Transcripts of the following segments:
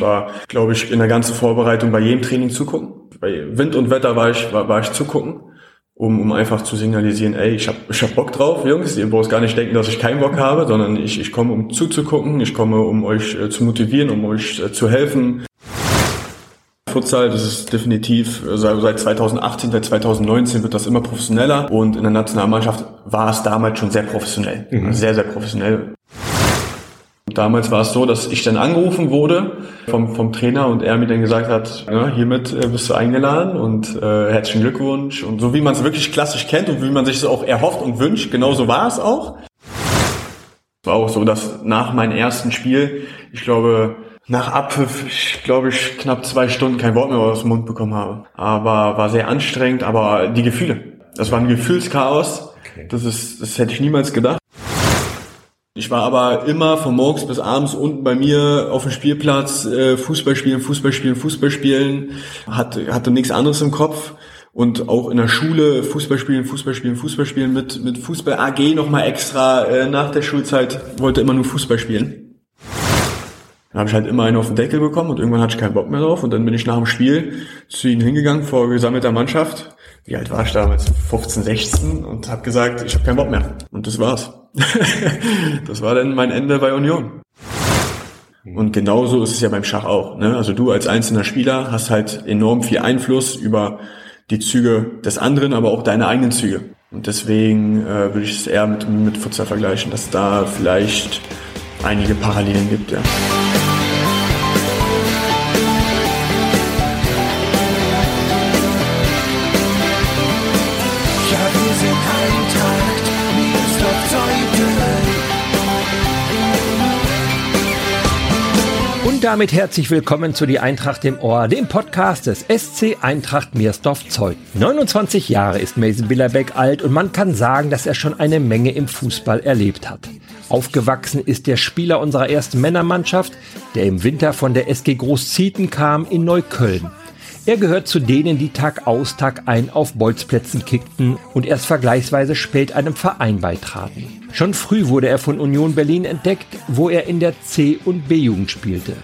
Ich war, glaube ich, in der ganzen Vorbereitung bei jedem Training zugucken. Bei Wind und Wetter war ich, war, war ich zugucken, um, um einfach zu signalisieren, ey, ich hab, ich hab Bock drauf, Jungs. Ihr braucht gar nicht denken, dass ich keinen Bock habe, sondern ich, ich komme, um zuzugucken. Ich komme, um euch äh, zu motivieren, um euch äh, zu helfen. Futsal, das ist definitiv äh, seit 2018, seit 2019 wird das immer professioneller und in der Nationalmannschaft war es damals schon sehr professionell, mhm. sehr, sehr professionell. Damals war es so, dass ich dann angerufen wurde vom, vom Trainer und er mir dann gesagt hat, ja, hiermit äh, bist du eingeladen und äh, herzlichen Glückwunsch. Und so wie man es wirklich klassisch kennt und wie man sich es auch erhofft und wünscht, genauso war es auch. Es war auch so, dass nach meinem ersten Spiel, ich glaube, nach Abpfiff, ich glaube ich, knapp zwei Stunden kein Wort mehr aus dem Mund bekommen habe. Aber war sehr anstrengend, aber die Gefühle. Das war ein Gefühlschaos. Okay. Das ist, das hätte ich niemals gedacht. Ich war aber immer von morgens bis abends unten bei mir auf dem Spielplatz, äh, Fußball spielen, Fußball spielen, Fußball spielen, hatte, hatte nichts anderes im Kopf. Und auch in der Schule Fußball spielen, Fußball spielen, Fußball spielen mit, mit Fußball AG nochmal extra äh, nach der Schulzeit, wollte immer nur Fußball spielen. Dann habe ich halt immer einen auf den Deckel bekommen und irgendwann hatte ich keinen Bock mehr drauf. Und dann bin ich nach dem Spiel zu ihnen hingegangen vor gesammelter Mannschaft wie alt war ich damals? 15, 16 und habe gesagt, ich habe keinen Bock mehr. Und das war's. das war dann mein Ende bei Union. Und genauso ist es ja beim Schach auch. Ne? Also du als einzelner Spieler hast halt enorm viel Einfluss über die Züge des anderen, aber auch deine eigenen Züge. Und deswegen äh, würde ich es eher mit, mit Futsal vergleichen, dass da vielleicht einige Parallelen gibt. Ja. Und damit herzlich willkommen zu Die Eintracht im Ohr, dem Podcast des SC Eintracht Meersdorf Zeug. 29 Jahre ist Mason Billerbeck alt und man kann sagen, dass er schon eine Menge im Fußball erlebt hat. Aufgewachsen ist der Spieler unserer ersten Männermannschaft, der im Winter von der SG Großzieten kam in Neukölln. Er gehört zu denen, die Tag aus, Tag ein auf Bolzplätzen kickten und erst vergleichsweise spät einem Verein beitraten. Schon früh wurde er von Union Berlin entdeckt, wo er in der C- und B-Jugend spielte.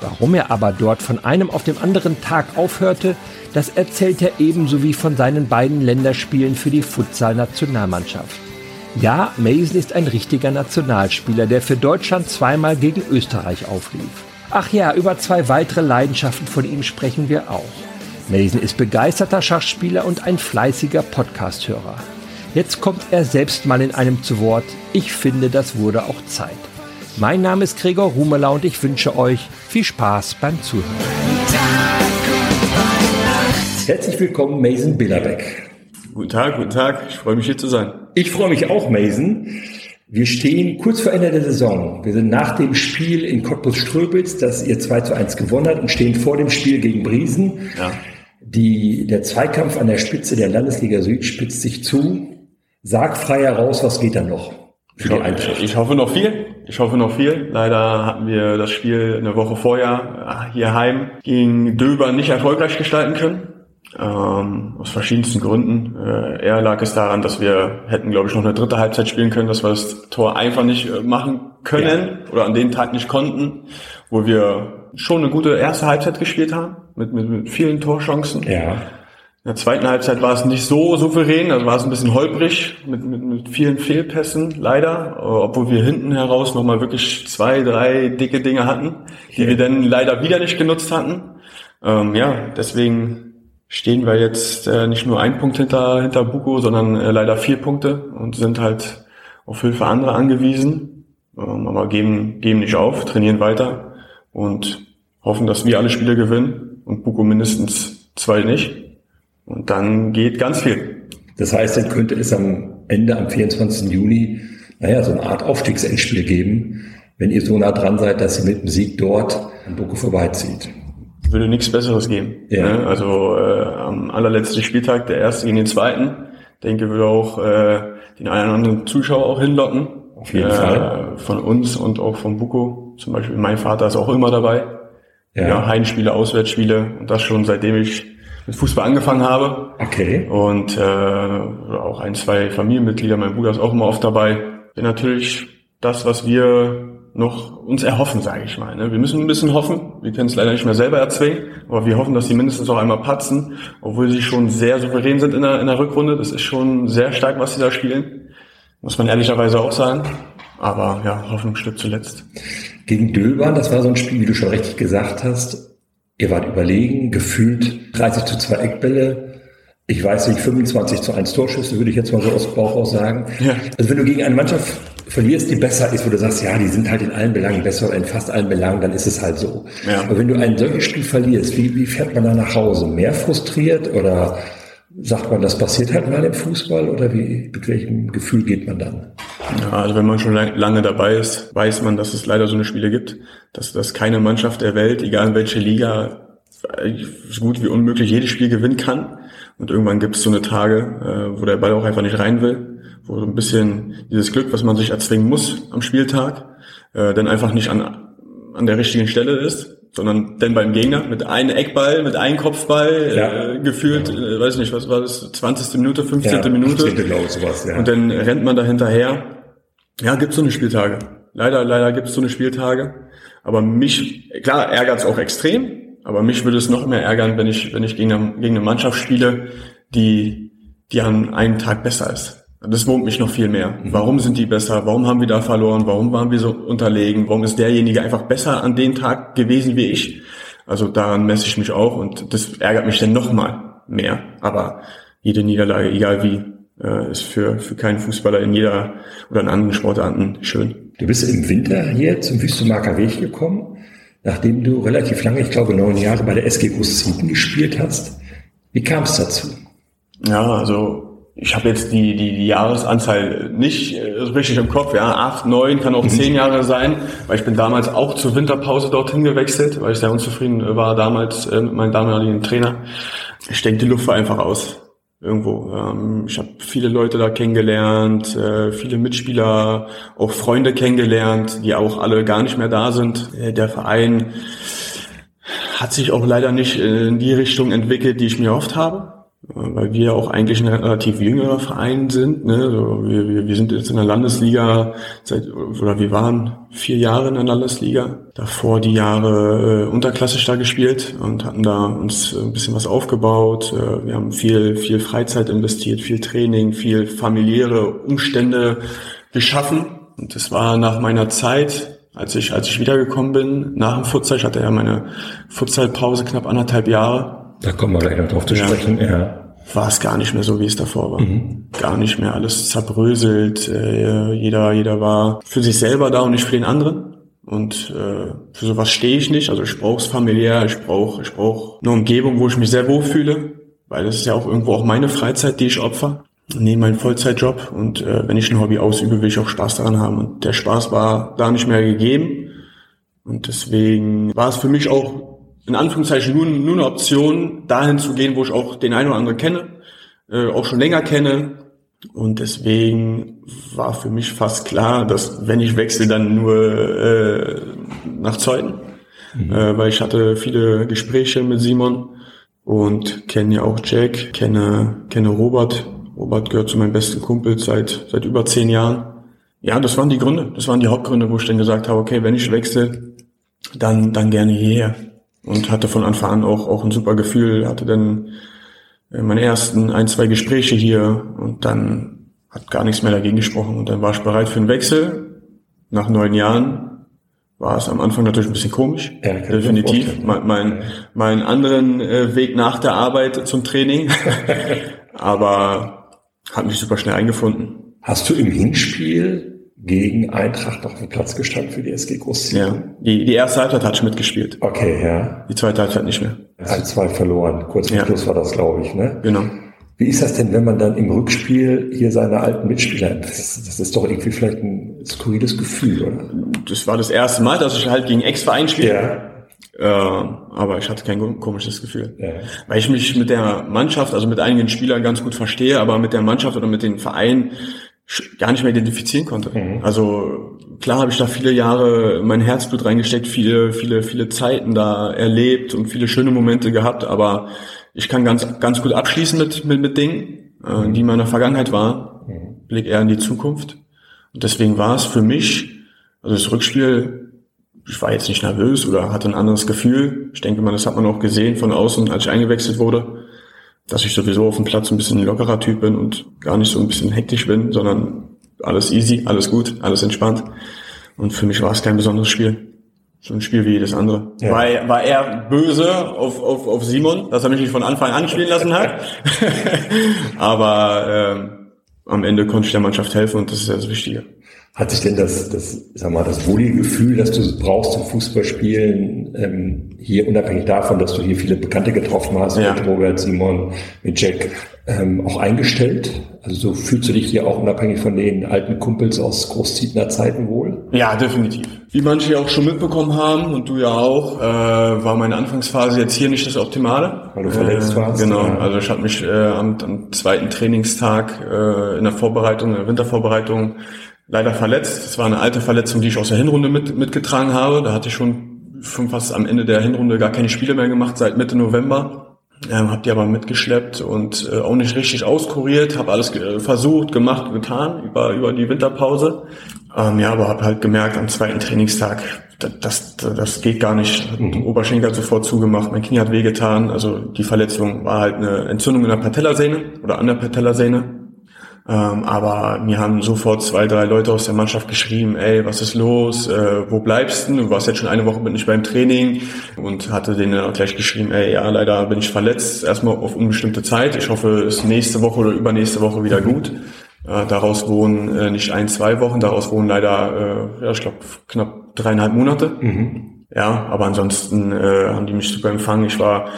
Warum er aber dort von einem auf den anderen Tag aufhörte, das erzählt er ebenso wie von seinen beiden Länderspielen für die Futsal-Nationalmannschaft. Ja, Mason ist ein richtiger Nationalspieler, der für Deutschland zweimal gegen Österreich auflief. Ach ja, über zwei weitere Leidenschaften von ihm sprechen wir auch. Mason ist begeisterter Schachspieler und ein fleißiger Podcasthörer. Jetzt kommt er selbst mal in einem zu Wort. Ich finde, das wurde auch Zeit. Mein Name ist Gregor Rumeler und ich wünsche euch viel Spaß beim Zuhören. Herzlich willkommen, Mason Billerbeck. Guten Tag, guten Tag. Ich freue mich hier zu sein. Ich freue mich auch, Mason. Wir stehen kurz vor Ende der Saison. Wir sind nach dem Spiel in Cottbus-Ströbitz, das ihr 2 zu 1 gewonnen habt und stehen vor dem Spiel gegen Briesen. Ja. Die, der Zweikampf an der Spitze der Landesliga Süd spitzt sich zu. Sag frei heraus, was geht dann noch für die Eintracht? Ich hoffe noch viel. Ich hoffe noch viel. Leider hatten wir das Spiel eine Woche vorher hier heim gegen Döber nicht erfolgreich gestalten können. Ähm, aus verschiedensten Gründen. Äh, eher lag es daran, dass wir hätten, glaube ich, noch eine dritte Halbzeit spielen können, dass wir das Tor einfach nicht äh, machen können ja. oder an dem Tag nicht konnten, wo wir schon eine gute erste Halbzeit gespielt haben, mit, mit, mit vielen Torchancen. Ja. In der zweiten Halbzeit war es nicht so souverän, also war es ein bisschen holprig mit, mit, mit vielen Fehlpässen, leider, obwohl wir hinten heraus nochmal wirklich zwei, drei dicke Dinge hatten, die okay. wir dann leider wieder nicht genutzt hatten. Ähm, ja, deswegen stehen wir jetzt äh, nicht nur ein Punkt hinter, hinter Buko, sondern äh, leider vier Punkte und sind halt auf Hilfe anderer angewiesen, ähm, aber geben, geben nicht auf, trainieren weiter und hoffen, dass wir alle Spiele gewinnen und Buko mindestens zwei nicht. Und dann geht ganz viel. Das heißt, dann könnte es am Ende, am 24. Juni, naja, so eine Art Aufstiegsendspiel geben, wenn ihr so nah dran seid, dass ihr mit dem Sieg dort an Boko vorbeizieht. Würde nichts Besseres geben. Ja. Ne? Also äh, am allerletzten Spieltag, der erste gegen den zweiten, denke, würde auch äh, den einen oder anderen Zuschauer auch hinlocken. Auf jeden äh, Fall. Von uns und auch von Buko. Zum Beispiel mein Vater ist auch immer dabei. Ja. ja Heimspiele, Auswärtsspiele und das schon seitdem ich mit Fußball angefangen habe. Okay. Und äh, auch ein, zwei Familienmitglieder, mein Bruder ist auch immer oft dabei. Bin natürlich das, was wir noch uns erhoffen, sage ich mal. Ne? Wir müssen ein bisschen hoffen. Wir können es leider nicht mehr selber erzwingen, aber wir hoffen, dass sie mindestens auch einmal patzen, obwohl sie schon sehr souverän sind in der, in der Rückrunde. Das ist schon sehr stark, was sie da spielen. Muss man ehrlicherweise auch sagen. Aber ja, Hoffnung stirbt zuletzt. Gegen Dülbern, das war so ein Spiel, wie du schon richtig gesagt hast. Ihr wart überlegen, gefühlt 30 zu 2 Eckbälle. Ich weiß nicht, 25 zu 1 Torschüsse, würde ich jetzt mal so aus Bauch aus sagen. Ja. Also wenn du gegen eine Mannschaft verlierst, die besser ist, wo du sagst, ja, die sind halt in allen Belangen besser oder in fast allen Belangen, dann ist es halt so. Ja. Aber wenn du ein solches Spiel verlierst, wie, wie fährt man da nach Hause? Mehr frustriert oder sagt man, das passiert halt mal im Fußball oder wie, mit welchem Gefühl geht man dann? Ja, also wenn man schon lange dabei ist, weiß man, dass es leider so eine Spiele gibt, dass, dass keine Mannschaft der Welt, egal in welche Liga, so gut wie unmöglich jedes Spiel gewinnen kann. Und irgendwann gibt es so eine Tage, äh, wo der Ball auch einfach nicht rein will, wo so ein bisschen dieses Glück, was man sich erzwingen muss am Spieltag, äh, dann einfach nicht an, an der richtigen Stelle ist, sondern dann beim Gegner mit einem Eckball, mit einem Kopfball, ja. äh, gefühlt, ja. äh, weiß nicht, was war das, 20. Minute, 15. Ja, Minute. 15. Glaube, sowas, ja. Und dann rennt man da hinterher. Ja, gibt's so eine Spieltage. Leider, leider gibt's so eine Spieltage. Aber mich, klar, ärgert's auch extrem, aber mich würde es noch mehr ärgern, wenn ich, wenn ich gegen eine, gegen eine Mannschaft spiele, die, die an einem Tag besser ist. Das wurmt mich noch viel mehr. Mhm. Warum sind die besser? Warum haben wir da verloren? Warum waren wir so unterlegen? Warum ist derjenige einfach besser an dem Tag gewesen wie ich? Also daran messe ich mich auch und das ärgert mich dann noch mal mehr. Aber jede Niederlage, egal wie, äh, ist für, für keinen Fußballer in jeder oder in anderen Sportarten schön. Du bist im Winter hier zum Wüstenmarker Weg gekommen nachdem du relativ lange, ich glaube neun Jahre bei der SG Großzieten gespielt hast. Wie kam es dazu? Ja, also ich habe jetzt die, die, die Jahresanzahl nicht äh, richtig im Kopf. Ja, acht, neun, kann auch mhm. zehn Jahre sein, weil ich bin damals auch zur Winterpause dorthin gewechselt, weil ich sehr unzufrieden war damals äh, mit meinem damaligen Trainer. Ich denke, die Luft war einfach aus irgendwo. Ähm, ich habe viele Leute da kennengelernt, äh, viele Mitspieler, auch Freunde kennengelernt, die auch alle gar nicht mehr da sind. Äh, der Verein hat sich auch leider nicht in die Richtung entwickelt, die ich mir oft habe weil wir auch eigentlich ein relativ jüngerer Verein sind. Ne? Also wir, wir, wir sind jetzt in der Landesliga seit oder wir waren vier Jahre in der Landesliga. Davor die Jahre äh, unterklassisch da gespielt und hatten da uns ein bisschen was aufgebaut. Äh, wir haben viel viel Freizeit investiert, viel Training, viel familiäre Umstände geschaffen. Und das war nach meiner Zeit als ich, als ich wiedergekommen bin, nach dem Futsal, ich hatte ja meine Futsalpause knapp anderthalb Jahre, da kommen wir gleich noch drauf zu sprechen. Ja. War es gar nicht mehr so, wie es davor war. Mhm. Gar nicht mehr alles zerbröselt. Äh, jeder, jeder war für sich selber da und nicht für den anderen. Und äh, für sowas stehe ich nicht. Also ich brauche es familiär, ich brauche ich brauch eine Umgebung, wo ich mich sehr wohl fühle. Weil das ist ja auch irgendwo auch meine Freizeit, die ich opfer. neben meinen Vollzeitjob. Und äh, wenn ich ein Hobby ausübe, will ich auch Spaß daran haben. Und der Spaß war da nicht mehr gegeben. Und deswegen war es für mich auch in Anführungszeichen nur, nur eine Option, dahin zu gehen, wo ich auch den einen oder anderen kenne, äh, auch schon länger kenne. Und deswegen war für mich fast klar, dass wenn ich wechsle, dann nur äh, nach Zeiten. Mhm. Äh, weil ich hatte viele Gespräche mit Simon und kenne ja auch Jack, kenne, kenne Robert. Robert gehört zu meinem besten Kumpel seit, seit über zehn Jahren. Ja, das waren die Gründe. Das waren die Hauptgründe, wo ich dann gesagt habe, okay, wenn ich wechsle, dann, dann gerne hierher und hatte von Anfang an auch, auch ein super Gefühl, hatte dann äh, meine ersten ein, zwei Gespräche hier und dann hat gar nichts mehr dagegen gesprochen und dann war ich bereit für einen Wechsel. Nach neun Jahren war es am Anfang natürlich ein bisschen komisch, ja, definitiv. Mein, mein, mein anderen äh, Weg nach der Arbeit zum Training, aber hat mich super schnell eingefunden. Hast du im Hinspiel gegen Eintracht auf dem Platz gestanden für die SG Großziehen. Ja, die, die erste Halbzeit hat ich mitgespielt. Okay, ja. Die zweite Halbzeit nicht mehr. Ein, zwei verloren. Kurz vor ja. Schluss war das, glaube ich, ne? Genau. Wie ist das denn, wenn man dann im Rückspiel hier seine alten Mitspieler, das, das ist doch irgendwie vielleicht ein skurriles Gefühl, oder? Das war das erste Mal, dass ich halt gegen Ex-Verein spiele. Ja. Äh, aber ich hatte kein komisches Gefühl. Ja. Weil ich mich mit der Mannschaft, also mit einigen Spielern ganz gut verstehe, aber mit der Mannschaft oder mit den Vereinen gar nicht mehr identifizieren konnte. Mhm. Also klar habe ich da viele Jahre mein Herzblut reingesteckt, viele, viele, viele Zeiten da erlebt und viele schöne Momente gehabt, aber ich kann ganz, ganz gut abschließen mit, mit, mit Dingen, äh, die in meiner Vergangenheit waren. Mhm. Blick eher in die Zukunft. Und deswegen war es für mich Also das Rückspiel, ich war jetzt nicht nervös oder hatte ein anderes Gefühl. Ich denke mal, das hat man auch gesehen von außen, als ich eingewechselt wurde, dass ich sowieso auf dem Platz ein bisschen lockerer Typ bin und gar nicht so ein bisschen hektisch bin, sondern alles easy, alles gut, alles entspannt. Und für mich war es kein besonderes Spiel. So ein Spiel wie jedes andere. Ja. War, er, war er böse auf, auf, auf Simon, dass er mich nicht von Anfang an spielen lassen hat. Aber ähm, am Ende konnte ich der Mannschaft helfen und das ist ja das Wichtige. Hat sich denn das, das, sag mal, das wohlige Gefühl, das du brauchst zum Fußballspielen, ähm, hier unabhängig davon, dass du hier viele Bekannte getroffen hast, ja. mit Robert, Simon, mit Jack, ähm, auch eingestellt? Also so fühlst du dich hier auch unabhängig von den alten Kumpels aus Großzietner Zeiten wohl? Ja, definitiv. Wie manche auch schon mitbekommen haben und du ja auch, äh, war meine Anfangsphase jetzt hier nicht das Optimale. Weil du verletzt äh, warst? Genau, ja. also ich habe mich äh, am, am zweiten Trainingstag äh, in der Vorbereitung, in der Wintervorbereitung leider verletzt. Das war eine alte Verletzung, die ich aus der Hinrunde mit, mitgetragen habe. Da hatte ich schon, fast am Ende der Hinrunde gar keine Spiele mehr gemacht, seit Mitte November. Ähm, hab die aber mitgeschleppt und äh, auch nicht richtig auskuriert, habe alles äh, versucht, gemacht, getan über, über die Winterpause. Ähm, ja, aber habe halt gemerkt am zweiten Trainingstag, das, das, das geht gar nicht. Mhm. Oberschenkel hat sofort zugemacht, mein Knie hat wehgetan. Also die Verletzung war halt eine Entzündung in der Patellasehne oder an der Patellasehne. Ähm, aber mir haben sofort zwei, drei Leute aus der Mannschaft geschrieben, ey, was ist los, äh, wo bleibst du? Du warst jetzt schon eine Woche mit nicht beim Training und hatte denen auch gleich geschrieben, ey, ja, leider bin ich verletzt, erstmal auf unbestimmte Zeit. Ich hoffe, es ist nächste Woche oder übernächste Woche wieder gut. Äh, daraus wohnen äh, nicht ein, zwei Wochen, daraus wohnen leider, äh, ja, ich glaube, knapp dreieinhalb Monate. Mhm. Ja, aber ansonsten äh, haben die mich super empfangen. Ich war,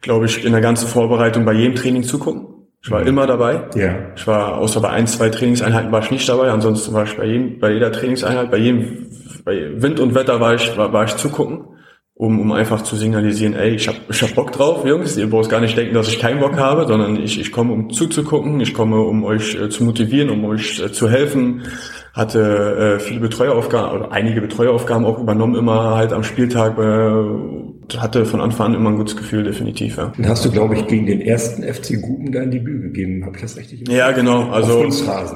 glaube ich, in der ganzen Vorbereitung bei jedem Training zugucken. Ich war immer dabei. Ja. Ich war, außer bei ein, zwei Trainingseinheiten war ich nicht dabei. Ansonsten war ich bei jedem, bei jeder Trainingseinheit, bei jedem, bei Wind und Wetter war ich, war, war ich zugucken, um, um einfach zu signalisieren, ey, ich hab, ich hab Bock drauf, Jungs. Ihr braucht gar nicht denken, dass ich keinen Bock habe, sondern ich, ich komme, um zuzugucken. Ich komme, um euch äh, zu motivieren, um euch äh, zu helfen. Hatte äh, viele Betreueraufgaben oder einige Betreueraufgaben auch übernommen, immer halt am Spieltag, äh, hatte von Anfang an immer ein gutes Gefühl, definitiv. Ja. Dann hast du, glaube ich, gegen den ersten FC Guben dein Debüt gegeben. Habe ich das richtig? Ja, genau. Also,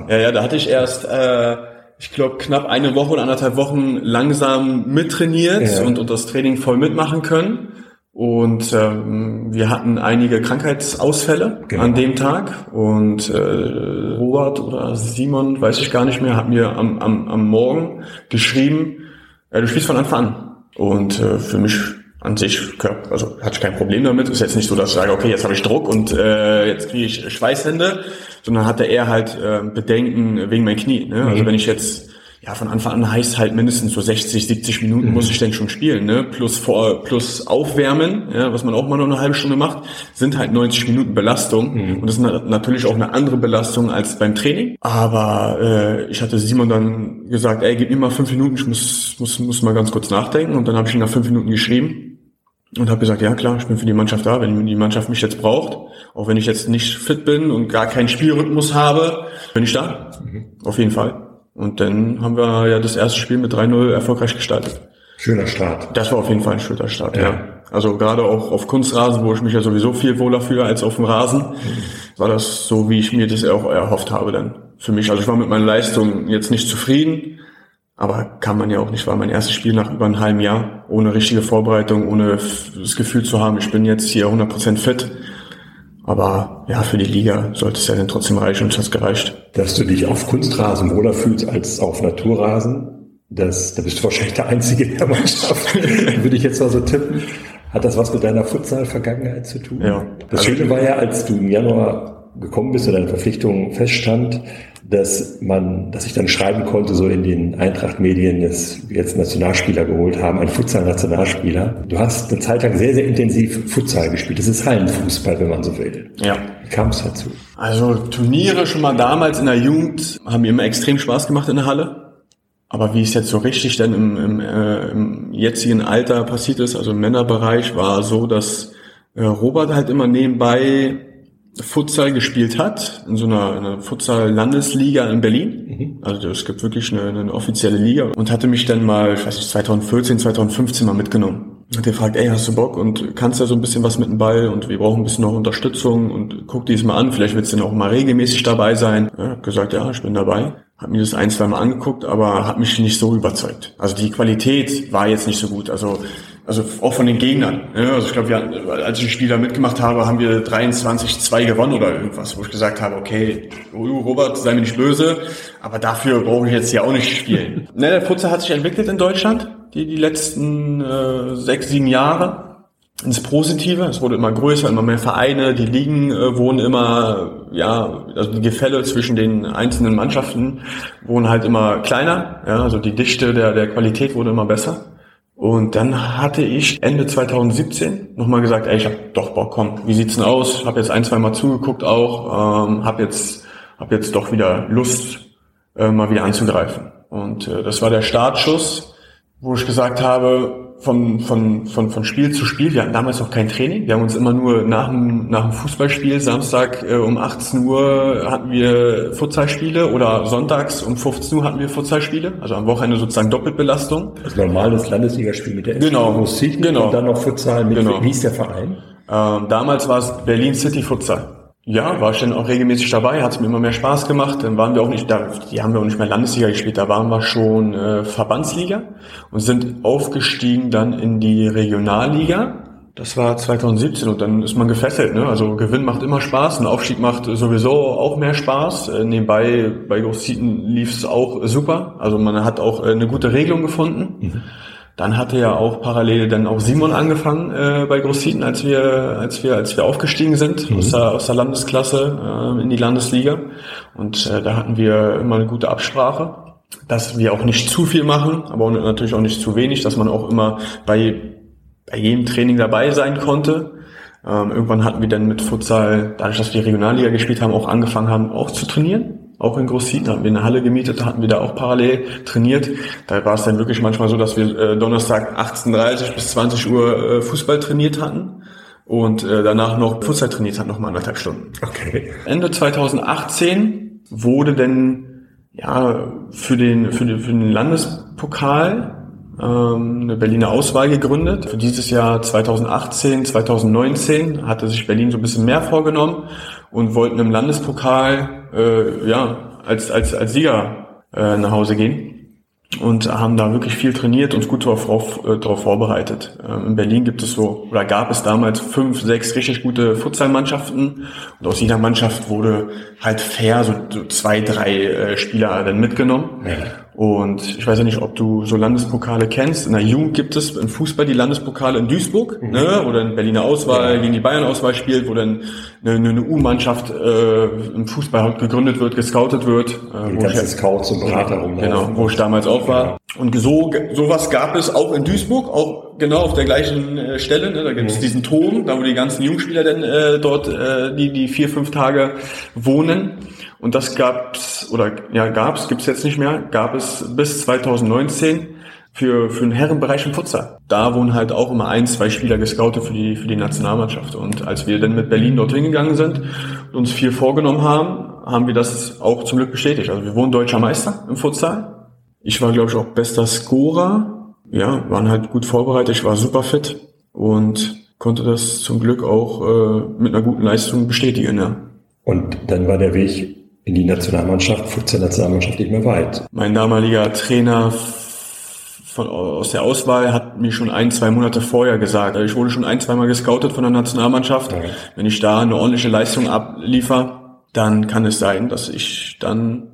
Ja, ja, da hatte ich erst, äh, ich glaube, knapp eine Woche oder anderthalb Wochen langsam mittrainiert ja. und, und das Training voll mitmachen können. Und ähm, wir hatten einige Krankheitsausfälle genau. an dem Tag. Und äh, Robert oder Simon, weiß ich gar nicht mehr, hat mir am, am, am Morgen geschrieben, äh, du spielst von Anfang an. Und äh, für mich an sich, also hatte ich kein Problem damit. Ist jetzt nicht so, dass ich sage, okay, jetzt habe ich Druck und äh, jetzt kriege ich Schweißhände, sondern hatte er halt äh, Bedenken wegen mein Knie. Ne? Also mhm. wenn ich jetzt ja, von Anfang an heißt halt mindestens so 60, 70 Minuten mhm. muss ich denn schon spielen, ne? Plus vor, plus Aufwärmen, ja, was man auch mal noch eine halbe Stunde macht, sind halt 90 Minuten Belastung. Mhm. Und das ist natürlich auch eine andere Belastung als beim Training. Aber äh, ich hatte Simon dann gesagt, ey, gib mir mal fünf Minuten, ich muss, muss, muss mal ganz kurz nachdenken. Und dann habe ich ihn nach fünf Minuten geschrieben und habe gesagt, ja klar, ich bin für die Mannschaft da, wenn die Mannschaft mich jetzt braucht. Auch wenn ich jetzt nicht fit bin und gar keinen Spielrhythmus habe, bin ich da. Mhm. Auf jeden Fall. Und dann haben wir ja das erste Spiel mit 3-0 erfolgreich gestaltet. Schöner Start. Das war auf jeden Fall ein schöner Start, ja. ja. Also gerade auch auf Kunstrasen, wo ich mich ja sowieso viel wohler fühle als auf dem Rasen, war das so, wie ich mir das auch erhofft habe dann. Für mich, also ich war mit meiner Leistung jetzt nicht zufrieden, aber kann man ja auch nicht, war mein erstes Spiel nach über einem halben Jahr, ohne richtige Vorbereitung, ohne das Gefühl zu haben, ich bin jetzt hier 100% fit aber ja, für die Liga sollte es ja dann trotzdem reichen und es hat gereicht. Dass du dich auf Kunstrasen wohler fühlst als auf Naturrasen, das, da bist du wahrscheinlich der Einzige in der Mannschaft, würde ich jetzt mal so tippen. Hat das was mit deiner Futsal-Vergangenheit zu tun? Ja. Das also Schöne war ja, als du im Januar gekommen bist und deine Verpflichtung feststand, dass man, dass ich dann schreiben konnte, so in den Eintracht-Medien, dass wir jetzt Nationalspieler geholt haben, einen Futsal-Nationalspieler. Du hast eine Zeit lang sehr, sehr intensiv Futsal gespielt. Das ist Hallenfußball, wenn man so will. Ja. Wie kam es dazu? Also Turniere schon mal damals in der Jugend haben mir immer extrem Spaß gemacht in der Halle. Aber wie es jetzt so richtig dann im, im, äh, im jetzigen Alter passiert ist, also im Männerbereich, war so, dass äh, Robert halt immer nebenbei Futsal gespielt hat, in so einer, einer Futsal-Landesliga in Berlin. Mhm. Also es gibt wirklich eine, eine, offizielle Liga und hatte mich dann mal, ich weiß nicht, 2014, 2015 mal mitgenommen. hat gefragt, ey, hast du Bock und kannst ja so ein bisschen was mit dem Ball und wir brauchen ein bisschen noch Unterstützung und guck dies mal an, vielleicht willst du noch mal regelmäßig dabei sein. Ja, hab gesagt, ja, ich bin dabei. Hab mir das ein, zwei Mal angeguckt, aber hat mich nicht so überzeugt. Also die Qualität war jetzt nicht so gut. Also also auch von den Gegnern. Ja, also ich glaube, als ich die Spieler mitgemacht habe, haben wir 23-2 gewonnen oder irgendwas, wo ich gesagt habe, okay, Robert, sei mir nicht böse, aber dafür brauche ich jetzt hier auch nicht spielen. ne, der Futsal hat sich entwickelt in Deutschland, die, die letzten äh, sechs, sieben Jahre ins Positive. Es wurde immer größer, immer mehr Vereine, die Ligen äh, wurden immer, ja, also die Gefälle zwischen den einzelnen Mannschaften wurden halt immer kleiner. Ja, also die Dichte der, der Qualität wurde immer besser. Und dann hatte ich Ende 2017 nochmal gesagt, ey, ich hab doch Bock, komm, wie sieht's denn aus? Hab jetzt ein, zwei Mal zugeguckt auch, ähm, hab jetzt, hab jetzt doch wieder Lust, äh, mal wieder anzugreifen. Und äh, das war der Startschuss, wo ich gesagt habe, von, von, von, von Spiel zu Spiel. Wir hatten damals noch kein Training. Wir haben uns immer nur nach dem, nach dem Fußballspiel, Samstag äh, um 18 Uhr hatten wir Futsalspiele oder sonntags um 15 Uhr hatten wir Futsalspiele. Also am Wochenende sozusagen Doppelbelastung. Das normales Landesligaspiel mit der genau. Musik genau. und dann noch Futsal mit, genau. wie ist der Verein? Ähm, damals war es Berlin City Futsal. Ja, war ich dann auch regelmäßig dabei, hat es mir immer mehr Spaß gemacht. Dann waren wir auch nicht, da, die haben wir auch nicht mehr Landesliga gespielt, da waren wir schon äh, Verbandsliga und sind aufgestiegen dann in die Regionalliga. Das war 2017 und dann ist man gefesselt. Ne? Also Gewinn macht immer Spaß, ein Aufstieg macht sowieso auch mehr Spaß. Äh, nebenbei bei Großzieten lief es auch super. Also man hat auch äh, eine gute Regelung gefunden. Mhm. Dann hatte ja auch parallel dann auch Simon angefangen äh, bei Großzieten, als wir, als wir, als wir aufgestiegen sind mhm. aus, der, aus der Landesklasse äh, in die Landesliga. Und äh, da hatten wir immer eine gute Absprache, dass wir auch nicht zu viel machen, aber natürlich auch nicht zu wenig, dass man auch immer bei, bei jedem Training dabei sein konnte. Ähm, irgendwann hatten wir dann mit Futsal, dadurch, dass wir Regionalliga gespielt haben, auch angefangen haben, auch zu trainieren auch in Großzieten, hatten wir eine Halle gemietet, hatten wir da auch parallel trainiert. Da war es dann wirklich manchmal so, dass wir äh, Donnerstag 18.30 bis 20 Uhr äh, Fußball trainiert hatten und äh, danach noch Futsal trainiert hatten, noch mal anderthalb Stunden. Okay. Ende 2018 wurde denn ja für den für den, für den Landespokal ähm, eine Berliner Auswahl gegründet. Für dieses Jahr 2018, 2019 hatte sich Berlin so ein bisschen mehr vorgenommen und wollten im Landespokal äh, ja, als, als, als Sieger äh, nach Hause gehen und haben da wirklich viel trainiert, uns gut darauf, äh, darauf vorbereitet. Ähm, in Berlin gibt es so, oder gab es damals fünf, sechs richtig gute Futsalmannschaften und aus jeder Mannschaft wurde halt fair so, so zwei, drei äh, Spieler dann mitgenommen. Ja. Und ich weiß ja nicht, ob du so Landespokale kennst. In der Jugend gibt es im Fußball die Landespokale in Duisburg, mhm. ne, wo dann Berliner Auswahl ja. gegen die Bayern-Auswahl spielt, wo dann eine, eine U-Mannschaft äh, im Fußball halt gegründet wird, gescoutet wird. Äh, die ganzen Scouts und Berater rumlaufen. Genau, wo ich damals auch war. Und so sowas gab es auch in Duisburg, auch genau auf der gleichen äh, Stelle. Ne? Da gibt es mhm. diesen Turm, da wo die ganzen Jungspieler dann äh, dort äh, die die vier fünf Tage wohnen. Und das gab's oder ja gab's, gibt's jetzt nicht mehr, gab es bis 2019 für, für den Herrenbereich im Futsal. Da wurden halt auch immer ein, zwei Spieler gescoutet für die, für die Nationalmannschaft. Und als wir dann mit Berlin dorthin gegangen sind und uns viel vorgenommen haben, haben wir das auch zum Glück bestätigt. Also wir wurden deutscher Meister im Futsal. Ich war, glaube ich, auch bester Scorer. Ja, waren halt gut vorbereitet. Ich war super fit und konnte das zum Glück auch äh, mit einer guten Leistung bestätigen. Ja. Und dann war der Weg in die Nationalmannschaft, Futsal-Nationalmannschaft nicht mehr weit. Mein damaliger Trainer von, aus der Auswahl hat mir schon ein, zwei Monate vorher gesagt, also ich wurde schon ein, zweimal gescoutet von der Nationalmannschaft. Okay. Wenn ich da eine ordentliche Leistung abliefer, dann kann es sein, dass ich dann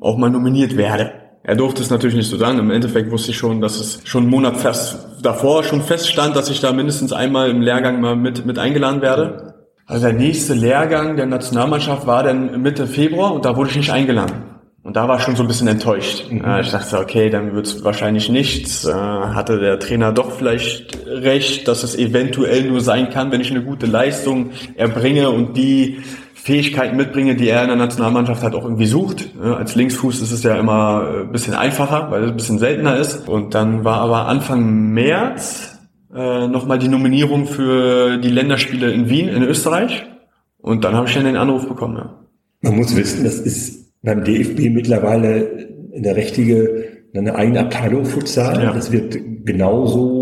auch mal nominiert werde. Er durfte es natürlich nicht so sagen. Im Endeffekt wusste ich schon, dass es schon einen Monat fest davor schon feststand, dass ich da mindestens einmal im Lehrgang mal mit, mit eingeladen werde. Also der nächste Lehrgang der Nationalmannschaft war dann Mitte Februar und da wurde ich nicht eingeladen. Und da war ich schon so ein bisschen enttäuscht. Mhm. Ich dachte, okay, dann wird es wahrscheinlich nichts. Äh, hatte der Trainer doch vielleicht recht, dass es eventuell nur sein kann, wenn ich eine gute Leistung erbringe und die Fähigkeiten mitbringe, die er in der Nationalmannschaft halt auch irgendwie sucht. Als Linksfuß ist es ja immer ein bisschen einfacher, weil es ein bisschen seltener ist. Und dann war aber Anfang März äh, nochmal die Nominierung für die Länderspiele in Wien, in Österreich. Und dann habe ich dann den Anruf bekommen. Ja. Man muss wissen, das ist beim DFB mittlerweile eine richtige, eine eigene Abteilung Futsal. Ja. Das wird genauso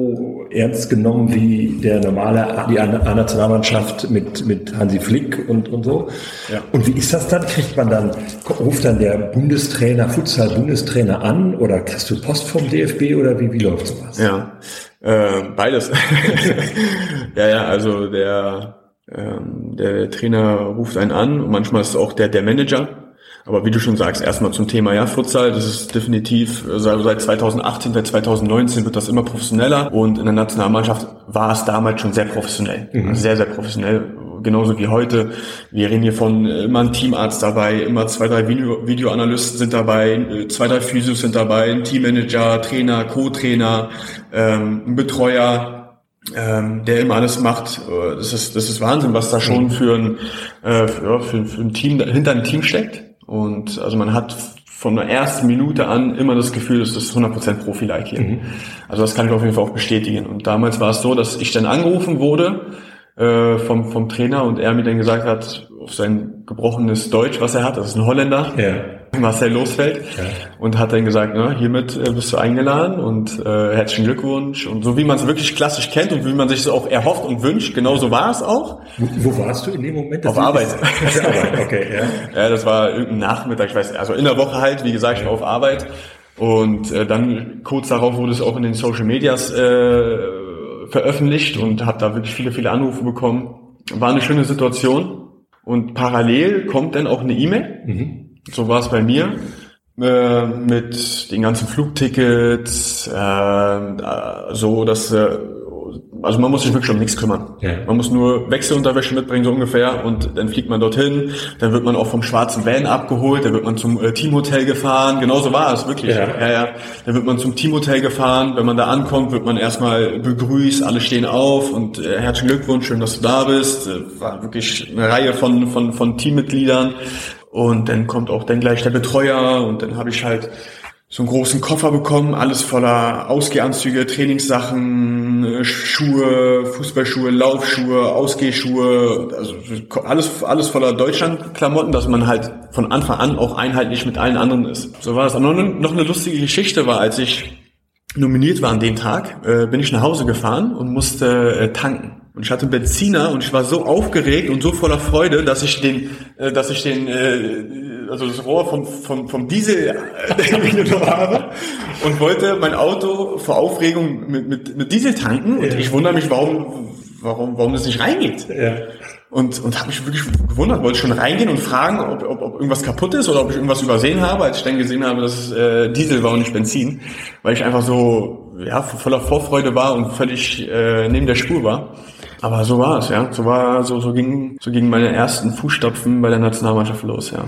ernst genommen wie der normale, die A-Nationalmannschaft mit, mit Hansi Flick und, und so. Ja. Und wie ist das dann? Kriegt man dann, ruft dann der Bundestrainer, Futsal-Bundestrainer an oder kriegst du Post vom DFB oder wie, wie läuft sowas? Ja, äh, beides. ja, ja, also der, ähm, der Trainer ruft einen an und manchmal ist es auch der, der Manager. Aber wie du schon sagst, erstmal zum Thema ja, Futsal, das ist definitiv, also seit 2018, seit 2019 wird das immer professioneller und in der Nationalmannschaft war es damals schon sehr professionell. Mhm. Also sehr, sehr professionell, genauso wie heute. Wir reden hier von immer ein Teamarzt dabei, immer zwei, drei Video Videoanalysten sind dabei, zwei, drei Physios sind dabei, ein Teammanager, Trainer, Co-Trainer, ähm, ein Betreuer, ähm, der immer alles macht. Äh, das ist, das ist Wahnsinn, was da schon für ein, äh, für, für, für ein Team, hinter einem Team steckt. Und also man hat von der ersten Minute an immer das Gefühl, das ist 100% Profi-like hier. Mhm. Also das kann ich auf jeden Fall auch bestätigen. Und damals war es so, dass ich dann angerufen wurde äh, vom, vom Trainer und er mir dann gesagt hat, auf sein gebrochenes Deutsch, was er hat, das ist ein Holländer, ja. Marcel Losfeld, ja. und hat dann gesagt, ne, hiermit äh, bist du eingeladen und äh, herzlichen Glückwunsch. Und so wie man es wirklich klassisch kennt und wie man sich es auch erhofft und wünscht, genauso war es auch. Wo, wo warst du in dem Moment? auf Arbeit. Auf Arbeit, okay, ja. ja. das war irgendein Nachmittag, ich weiß, also in der Woche halt, wie gesagt, ich war auf Arbeit. Und äh, dann kurz darauf wurde es auch in den Social Medias äh, veröffentlicht und habe da wirklich viele, viele Anrufe bekommen. War eine schöne Situation. Und parallel kommt dann auch eine E-Mail. Mhm. So war es bei mir. Äh, mit den ganzen Flugtickets, äh, so dass äh, also man muss sich wirklich um nichts kümmern. Ja. Man muss nur Wechselunterwäsche mitbringen, so ungefähr, und dann fliegt man dorthin, dann wird man auch vom schwarzen Van abgeholt, dann wird man zum äh, Teamhotel gefahren, genauso war es, wirklich. Ja. ja, ja. Dann wird man zum Teamhotel gefahren, wenn man da ankommt, wird man erstmal begrüßt, alle stehen auf und äh, herzlichen Glückwunsch, schön, dass du da bist. Äh, war wirklich eine Reihe von, von, von Teammitgliedern. Und dann kommt auch dann gleich der Betreuer und dann habe ich halt so einen großen Koffer bekommen, alles voller Ausgehanzüge, Trainingssachen, Schuhe, Fußballschuhe, Laufschuhe, Ausgehschuhe, also alles, alles voller Deutschland-Klamotten, dass man halt von Anfang an auch einheitlich mit allen anderen ist. So war es. Aber noch eine lustige Geschichte war, als ich nominiert war an dem Tag, äh, bin ich nach Hause gefahren und musste äh, tanken. Und ich hatte Benziner und ich war so aufgeregt und so voller Freude, dass ich den, äh, dass ich den äh, also das Rohr vom, vom, vom Diesel äh, habe und wollte mein Auto vor Aufregung mit, mit, mit Diesel tanken und ja. ich wundere mich, warum, warum, warum das nicht reingeht. Ja. Und, und habe mich wirklich gewundert, wollte schon reingehen und fragen, ob, ob, ob irgendwas kaputt ist oder ob ich irgendwas übersehen habe, als ich dann gesehen habe, dass es äh, Diesel war und nicht Benzin, weil ich einfach so ja, voller Vorfreude war und völlig äh, neben der Spur war. Aber so war es, ja. So war, so, so ging, so gingen meine ersten Fußstapfen bei der Nationalmannschaft los, ja.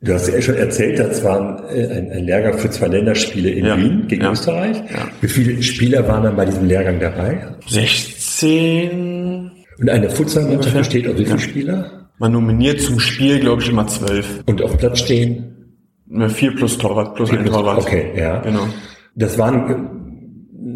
Du hast ja schon erzählt, das war äh, ein, ein Lehrgang für zwei Länderspiele in ja. Wien gegen ja. Österreich. Ja. Wie viele Spieler waren dann bei diesem Lehrgang dabei? 16. Und eine Futsalmannschaft besteht aus wie viele Spieler? Man nominiert zum Spiel, glaube ich, immer zwölf. Und auf Platz stehen? Vier plus Torwart, plus ein Torwart. Okay, ja. Genau. Das waren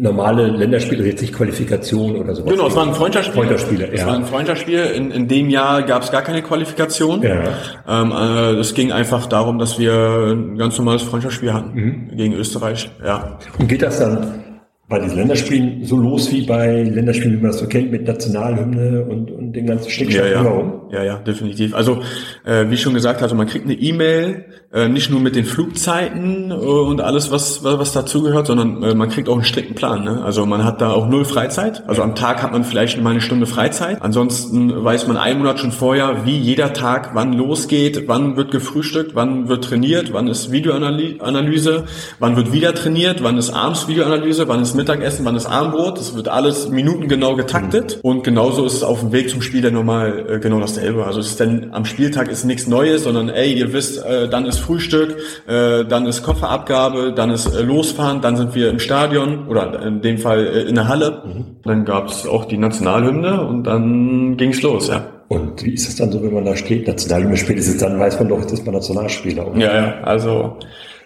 normale Länderspiele, jetzt nicht Qualifikation oder sowas. Genau, es war ein Freundschaftsspiel. Freundschaftsspiel, es ja. war ein Freundschaftsspiel. In, in dem Jahr gab es gar keine Qualifikation. Ja. Ähm, äh, es ging einfach darum, dass wir ein ganz normales Freundschaftsspiel hatten mhm. gegen Österreich. Ja. Und geht das dann bei diesen Länderspielen so los wie bei Länderspielen, wie man das so kennt, mit Nationalhymne und, und dem ganzen Schnickschnack ja, ja. ja, ja, definitiv. Also äh, wie schon gesagt, also man kriegt eine E-Mail, äh, nicht nur mit den Flugzeiten äh, und alles, was was, was dazugehört, sondern äh, man kriegt auch einen strikten Plan. Ne? Also man hat da auch null Freizeit. Also am Tag hat man vielleicht mal eine Stunde Freizeit. Ansonsten weiß man einen Monat schon vorher, wie jeder Tag wann losgeht, wann wird gefrühstückt, wann wird trainiert, wann ist Videoanalyse, wann wird wieder trainiert, wann ist abends Videoanalyse, wann ist Mittagessen, wann ist Abendbrot. Das wird alles minutengenau getaktet. Mhm. Und genauso ist es auf dem Weg zum Spiel dann nochmal äh, genau dasselbe. Also es ist dann am Spieltag ist nichts Neues, sondern ey, ihr wisst, äh, dann ist Frühstück, äh, dann ist Kofferabgabe, dann ist äh, Losfahren, dann sind wir im Stadion oder in dem Fall äh, in der Halle. Mhm. Dann gab es auch die Nationalhymne und dann ging's los, ja. Und wie ist es dann so, wenn man da steht, Nationalhymne spätestens dann weiß man doch, jetzt ist man Nationalspieler. Oder? Ja, ja, also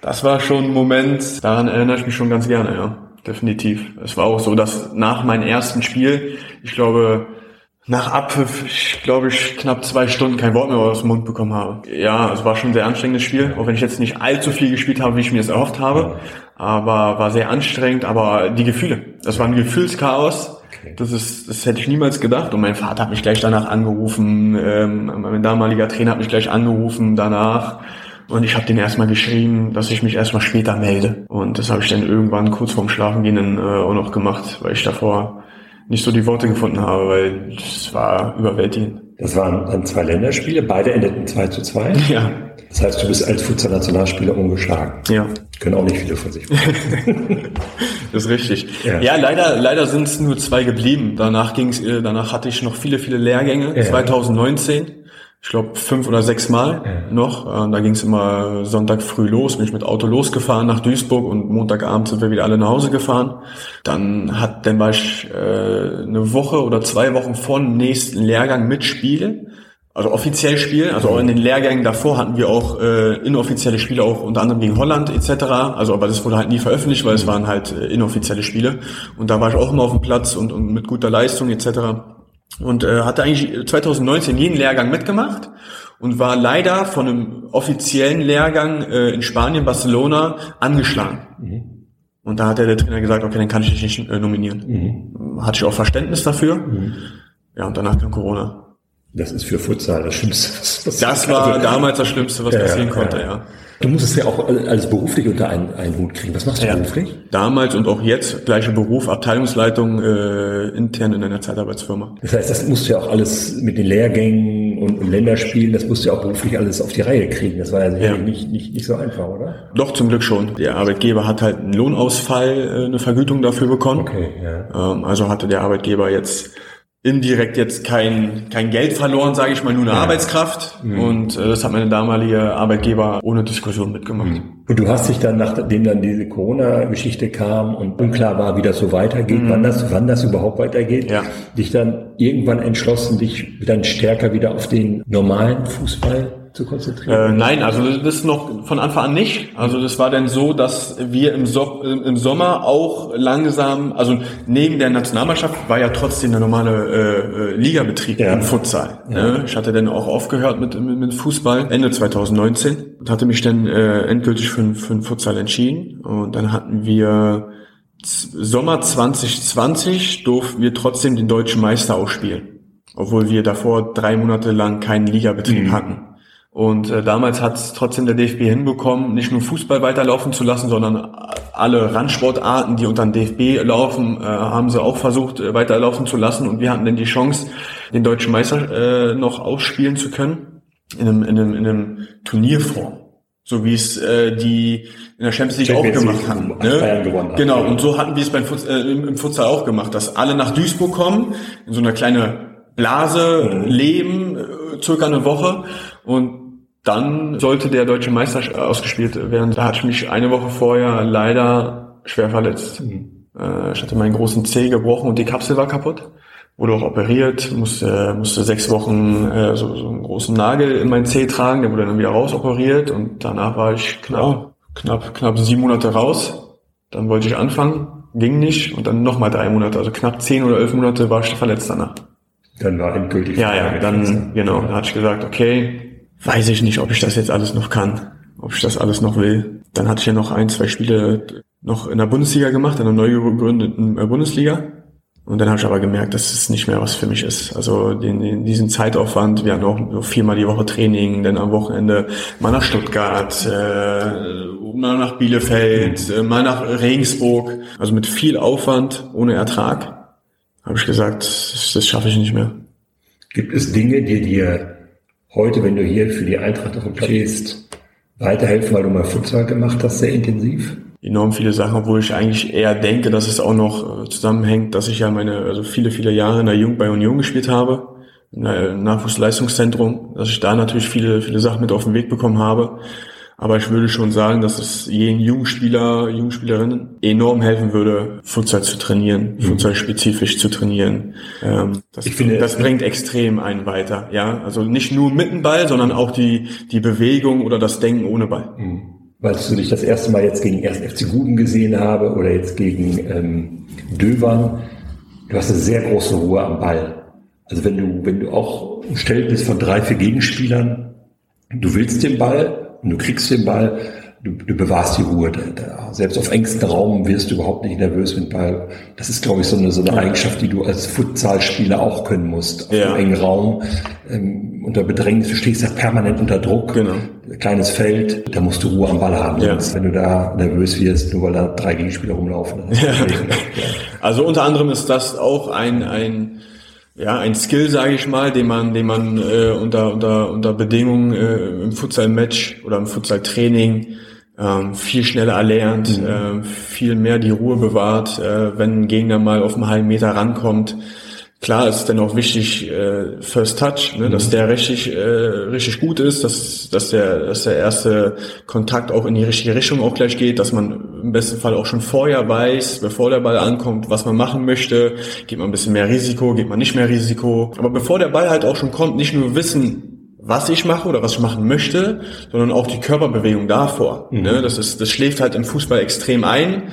das war schon ein Moment, daran erinnere ich mich schon ganz gerne, ja definitiv. Es war auch so, dass nach meinem ersten Spiel, ich glaube, nach Abpfiff, ich glaube ich, knapp zwei Stunden kein Wort mehr aus dem Mund bekommen habe. Ja, es war schon ein sehr anstrengendes Spiel, auch wenn ich jetzt nicht allzu viel gespielt habe, wie ich mir das erhofft habe. aber war sehr anstrengend, aber die Gefühle, das war ein Gefühlschaos. Das ist, das hätte ich niemals gedacht. Und mein Vater hat mich gleich danach angerufen, ähm, mein damaliger Trainer hat mich gleich angerufen danach. Und ich habe den erstmal geschrieben, dass ich mich erstmal später melde. Und das habe ich dann irgendwann kurz vorm Schlafengehen äh, auch noch gemacht, weil ich davor nicht so die Worte gefunden habe, weil es war überwältigend. Das waren dann zwei Länderspiele, beide endeten 2 zu 2. Ja. Das heißt, du bist als Futsal-Nationalspieler ungeschlagen. Ja. Können auch nicht viele von sich Das ist richtig. Ja, ja leider, leider sind es nur zwei geblieben. Danach ging's, äh, danach hatte ich noch viele, viele Lehrgänge. Ja. 2019 ich glaube, fünf oder sechs Mal ja. noch. Äh, da ging es immer Sonntag früh los, bin ich mit Auto losgefahren nach Duisburg und Montagabend sind wir wieder alle nach Hause gefahren. Dann hat, dann war ich äh, eine Woche oder zwei Wochen vor dem nächsten Lehrgang mit Spiel. Also offiziell Spiel, also auch in den Lehrgängen davor hatten wir auch äh, inoffizielle Spiele, auch unter anderem gegen Holland etc. Also aber das wurde halt nie veröffentlicht, weil es waren halt äh, inoffizielle Spiele. Und da war ich auch immer auf dem Platz und, und mit guter Leistung etc und äh, hatte eigentlich 2019 jeden Lehrgang mitgemacht und war leider von einem offiziellen Lehrgang äh, in Spanien, Barcelona, angeschlagen. Mhm. Und da hat der Trainer gesagt, okay, dann kann ich dich nicht äh, nominieren. Mhm. Hatte ich auch Verständnis dafür. Mhm. Ja, und danach kam Corona. Das ist für Futsal das Schlimmste. Was das war also, damals das Schlimmste, was passieren konnte, ja. ja. Du musst es ja auch alles beruflich unter einen, einen Hut kriegen. Was machst du ja. beruflich? Damals und auch jetzt gleicher Beruf, Abteilungsleitung äh, intern in einer Zeitarbeitsfirma. Das heißt, das musst du ja auch alles mit den Lehrgängen und, und Länderspielen, das musst du ja auch beruflich alles auf die Reihe kriegen. Das war ja, ja. Nicht, nicht, nicht so einfach, oder? Doch, zum Glück schon. Der Arbeitgeber hat halt einen Lohnausfall, äh, eine Vergütung dafür bekommen. Okay, ja. Ähm, also hatte der Arbeitgeber jetzt indirekt jetzt kein, kein Geld verloren, sage ich mal, nur eine ja. Arbeitskraft. Mhm. Und äh, das hat meine damalige Arbeitgeber ohne Diskussion mitgemacht. Mhm. Und du hast dich dann, nachdem dann diese Corona-Geschichte kam und unklar war, wie das so weitergeht, mhm. wann, das, wann das überhaupt weitergeht, ja. dich dann irgendwann entschlossen, dich dann stärker wieder auf den normalen Fußball zu konzentrieren? Äh, nein, also das ist noch von Anfang an nicht. Also das war dann so, dass wir im, so im Sommer auch langsam, also neben der Nationalmannschaft war ja trotzdem der normale äh, äh Ligabetrieb ja. im Futsal. Ja. Ne? Ich hatte dann auch aufgehört mit, mit, mit Fußball Ende 2019 und hatte mich dann äh, endgültig für, für den Futsal entschieden. Und dann hatten wir Sommer 2020 durften wir trotzdem den deutschen Meister ausspielen obwohl wir davor drei Monate lang keinen Ligabetrieb mhm. hatten. Und äh, damals hat es trotzdem der DFB hinbekommen, nicht nur Fußball weiterlaufen zu lassen, sondern alle Randsportarten, die unter den DFB laufen, äh, haben sie auch versucht äh, weiterlaufen zu lassen. Und wir hatten dann die Chance, den deutschen Meister äh, noch ausspielen zu können in einem, in einem, in einem Turnierform. So wie es äh, die in der Champions League Champions auch gemacht haben. Ne? Genau, und so hatten wir es beim Futs äh, im, Futsal auch gemacht, dass alle nach Duisburg kommen, in so einer kleine Blase mhm. leben, äh, circa eine Woche und dann sollte der deutsche Meister ausgespielt werden. Da hatte ich mich eine Woche vorher leider schwer verletzt. Mhm. Äh, ich hatte meinen großen Zeh gebrochen und die Kapsel war kaputt. Wurde auch operiert, musste, musste sechs Wochen äh, so, so einen großen Nagel in meinen Zeh tragen, der wurde dann wieder rausoperiert und danach war ich knapp, knapp, knapp sieben Monate raus. Dann wollte ich anfangen, ging nicht und dann nochmal drei Monate, also knapp zehn oder elf Monate war ich verletzt danach. Dann war endgültig. Ja, ja, dann, genau, dann hatte ich gesagt, okay, weiß ich nicht, ob ich das jetzt alles noch kann, ob ich das alles noch will. Dann hatte ich ja noch ein, zwei Spiele noch in der Bundesliga gemacht, in der neu gegründeten äh, Bundesliga. Und dann habe ich aber gemerkt, dass es nicht mehr was für mich ist. Also den, den, diesen Zeitaufwand, wir hatten auch viermal die Woche Training, dann am Wochenende mal nach Stuttgart, äh, mal nach Bielefeld, äh, mal nach Regensburg. Also mit viel Aufwand, ohne Ertrag, habe ich gesagt, das, das schaffe ich nicht mehr. Gibt es Dinge, die dir heute, wenn du hier für die Eintracht auf dem Platz stehst, weiterhelfen, weil du mal Futsal gemacht hast, sehr intensiv? Enorm viele Sachen, wo ich eigentlich eher denke, dass es auch noch äh, zusammenhängt, dass ich ja meine, also viele, viele Jahre in der Jugend bei Union gespielt habe, im Nachwuchsleistungszentrum, dass ich da natürlich viele, viele Sachen mit auf den Weg bekommen habe. Aber ich würde schon sagen, dass es jeden Jungspieler, Jungspielerinnen enorm helfen würde, Futsal zu trainieren, mhm. Futsal spezifisch zu trainieren. Ähm, das, ich finde, das bringt extrem einen weiter. Ja, also nicht nur mit dem Ball, sondern auch die, die Bewegung oder das Denken ohne Ball. Mhm. Weil du dich das erste Mal jetzt gegen 1. FC Guten gesehen habe oder jetzt gegen ähm, Dövern, du hast eine sehr große Ruhe am Ball. Also wenn du, wenn du auch umstellt bist von drei, vier Gegenspielern, du willst den Ball, und du kriegst den Ball, du, du bewahrst die Ruhe. Selbst auf engstem Raum wirst du überhaupt nicht nervös mit Ball. Das ist, glaube ich, so eine, so eine Eigenschaft, die du als Futsalspieler auch können musst. Auf Ja. einem engen Raum, ähm, unter Bedrängnis, du stehst ja permanent unter Druck. Genau. Kleines Feld, da musst du Ruhe am Ball haben. Ja. Sonst, wenn du da nervös wirst, nur weil da drei Gegenspieler rumlaufen. Ja. Also unter anderem ist das auch ein, ein ja, ein Skill, sage ich mal, den man, den man äh, unter, unter, unter Bedingungen äh, im Futsal-Match oder im Futsal-Training ähm, viel schneller erlernt, äh, viel mehr die Ruhe bewahrt, äh, wenn ein Gegner mal auf einen halben Meter rankommt. Klar ist dann auch wichtig äh, First Touch, ne, dass der richtig äh, richtig gut ist, dass dass der dass der erste Kontakt auch in die richtige Richtung auch gleich geht, dass man im besten Fall auch schon vorher weiß, bevor der Ball ankommt, was man machen möchte, geht man ein bisschen mehr Risiko, geht man nicht mehr Risiko, aber bevor der Ball halt auch schon kommt, nicht nur wissen, was ich mache oder was ich machen möchte, sondern auch die Körperbewegung davor. Ne? Das ist, das schläft halt im Fußball extrem ein.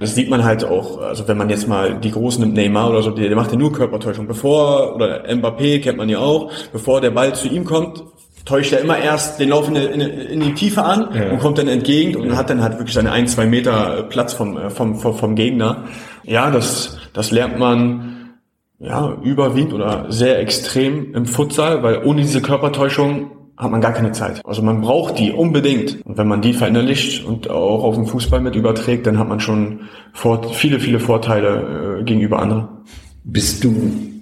Das sieht man halt auch, also wenn man jetzt mal die Großen nimmt, Neymar oder so, der, der macht ja nur Körpertäuschung. Bevor, oder Mbappé kennt man ja auch, bevor der Ball zu ihm kommt, täuscht er immer erst den Lauf in, die- in, in die Tiefe an Ja. und kommt dann entgegen und hat dann halt wirklich seine ein, zwei Meter Platz vom, äh, vom, vom, vom Gegner. Ja, das, das lernt man ja, überwiegend oder sehr extrem im Futsal, weil ohne diese Körpertäuschung hat man gar keine Zeit. Also man braucht die unbedingt. Und wenn man die verinnerlicht und auch auf den Fußball mit überträgt, dann hat man schon viele, viele Vorteile äh, gegenüber anderen. Bist du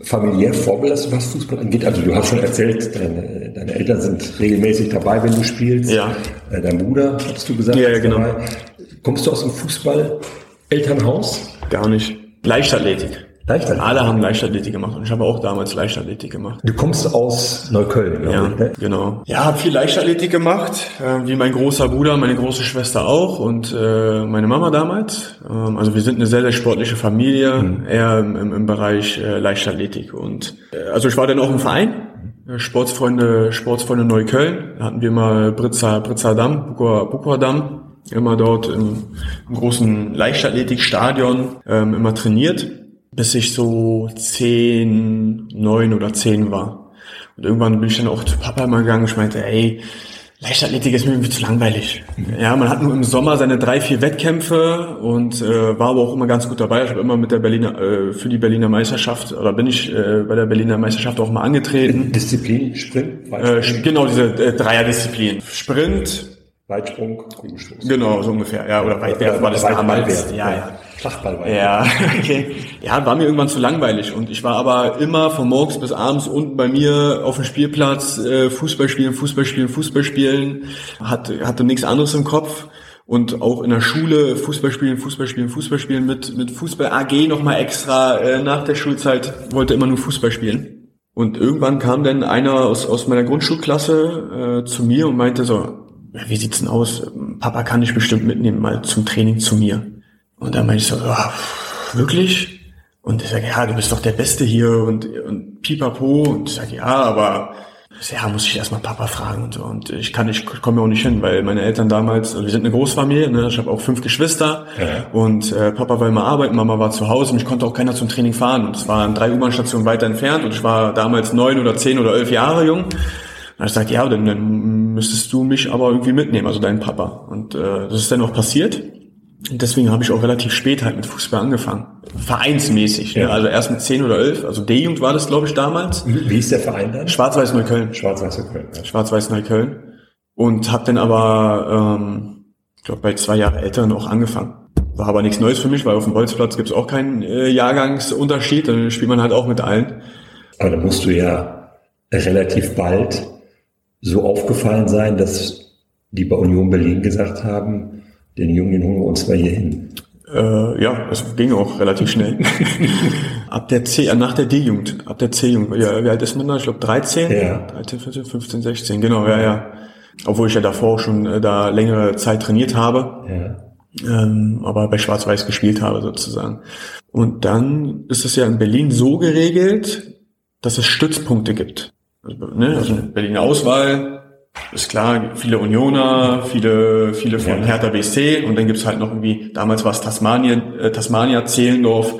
familiär vorbelastet, was Fußball angeht? Also du hast schon erzählt, deine, deine Eltern sind regelmäßig dabei, wenn du spielst. Ja. Äh, Dein Bruder, hast du gesagt, Ja, ja, genau. dabei. Kommst du aus dem Fußball-Elternhaus? Gar nicht. Leichtathletik. Leichtathletik? Alle haben Leichtathletik gemacht und ich habe auch damals Leichtathletik gemacht. Du kommst aus Neukölln, Ja, ich, ne? genau. Ja, habe viel Leichtathletik gemacht, äh, wie mein großer Bruder, meine große Schwester auch und äh, meine Mama damals. Ähm, also wir sind eine sehr, sehr sportliche Familie, eher im, im, im Bereich äh, Leichtathletik. Und äh, also ich war dann auch im Verein, äh, Sportsfreunde, Sportsfreunde Neukölln. Da hatten wir mal Britzer, Britzer Damm, Bukower Damm, immer dort im, im großen Leichtathletikstadion ähm, immer trainiert, bis ich so zehn, neun oder zehn war. Und irgendwann bin ich dann auch zu Papa mal gegangen und ich meinte, ey, Leichtathletik ist mir irgendwie zu langweilig. Ja, man hat nur im Sommer seine drei, vier Wettkämpfe und äh, war aber auch immer ganz gut dabei. Ich habe immer mit der Berliner, äh, für die Berliner Meisterschaft, oder bin ich äh, bei der Berliner Meisterschaft auch mal angetreten. Disziplin, Sprint, Äh, Weitsprung, genau, diese äh, Dreierdisziplin. Sprint, Weitsprung, Kugelstoß. genau, so ungefähr. Ja, oder Weitwerfen war das damals. Ja, ja. Flachballwerfen. Ja, okay. Ja, war mir irgendwann zu langweilig und ich war aber immer von morgens bis abends unten bei mir auf dem Spielplatz äh, Fußball spielen, Fußball spielen, Fußball spielen, hatte, hatte nichts anderes im Kopf und auch in der Schule Fußball spielen, Fußball spielen, Fußball spielen mit mit Fußball AG noch mal extra äh, nach der Schulzeit wollte immer nur Fußball spielen. Und irgendwann kam dann einer aus, aus meiner Grundschulklasse äh, zu mir und meinte so, wie sieht's denn aus? Papa kann dich bestimmt mitnehmen mal zum Training zu mir. Und dann meinte ich so, ja, wirklich? Und ich sage, ja, du bist doch der Beste hier und, und pipapo. Und ich sage, ja, aber ja, muss ich erstmal Papa fragen und so. Und ich kann nicht, komme ja auch nicht hin, weil meine Eltern damals, also wir sind eine Großfamilie, ne? ich habe auch fünf Geschwister Ja. und äh, Papa war immer arbeiten, Mama war zu Hause, mich konnte auch keiner zum Training fahren. Und es waren drei U-Bahn-Stationen weiter entfernt und ich war damals neun oder zehn oder elf Jahre jung. Und ich sagte, ja, dann, dann müsstest du mich aber irgendwie mitnehmen, also deinen Papa. Und äh, das ist dann auch passiert. Deswegen habe ich auch relativ spät halt mit Fußball angefangen. Vereinsmäßig. Ja. Ja. Also erst mit 10 oder 11. Also D-Jugend war das, glaube ich, damals. Wie ist der Verein dann? Schwarz-Weiß Neukölln. Schwarz-Weiß Köln. Ja. Schwarz-Weiß Neukölln. Und habe dann aber, ähm, ich glaube, bei zwei Jahre Älteren auch angefangen. War aber nichts Neues für mich, weil auf dem Bolzplatz gibt es auch keinen äh, Jahrgangsunterschied. Dann spielt man halt auch mit allen. Aber da musst du ja relativ bald so aufgefallen sein, dass die bei Union Berlin gesagt haben, den Jungen, den holen wir uns mal hier hin. Äh, ja, das ging auch relativ schnell. ab der C, äh, nach der D-Jugend, ab der C-Jugend. Ja, wie alt ist man da? Ich glaube 13? Ja. 13, 14, 15, 16, genau, ja, ja. Obwohl ich ja davor schon äh, da längere Zeit trainiert habe, Ja. ähm, aber bei Schwarz-Weiß gespielt habe sozusagen. Und dann ist es ja in Berlin so geregelt, dass es Stützpunkte gibt. Also, ne, also eine Berliner Auswahl, ist klar, viele Unioner, viele, viele von Ja. Hertha BSC und dann gibt's halt noch irgendwie, damals war es Tasmanien, äh, Tasmania, Zehlendorf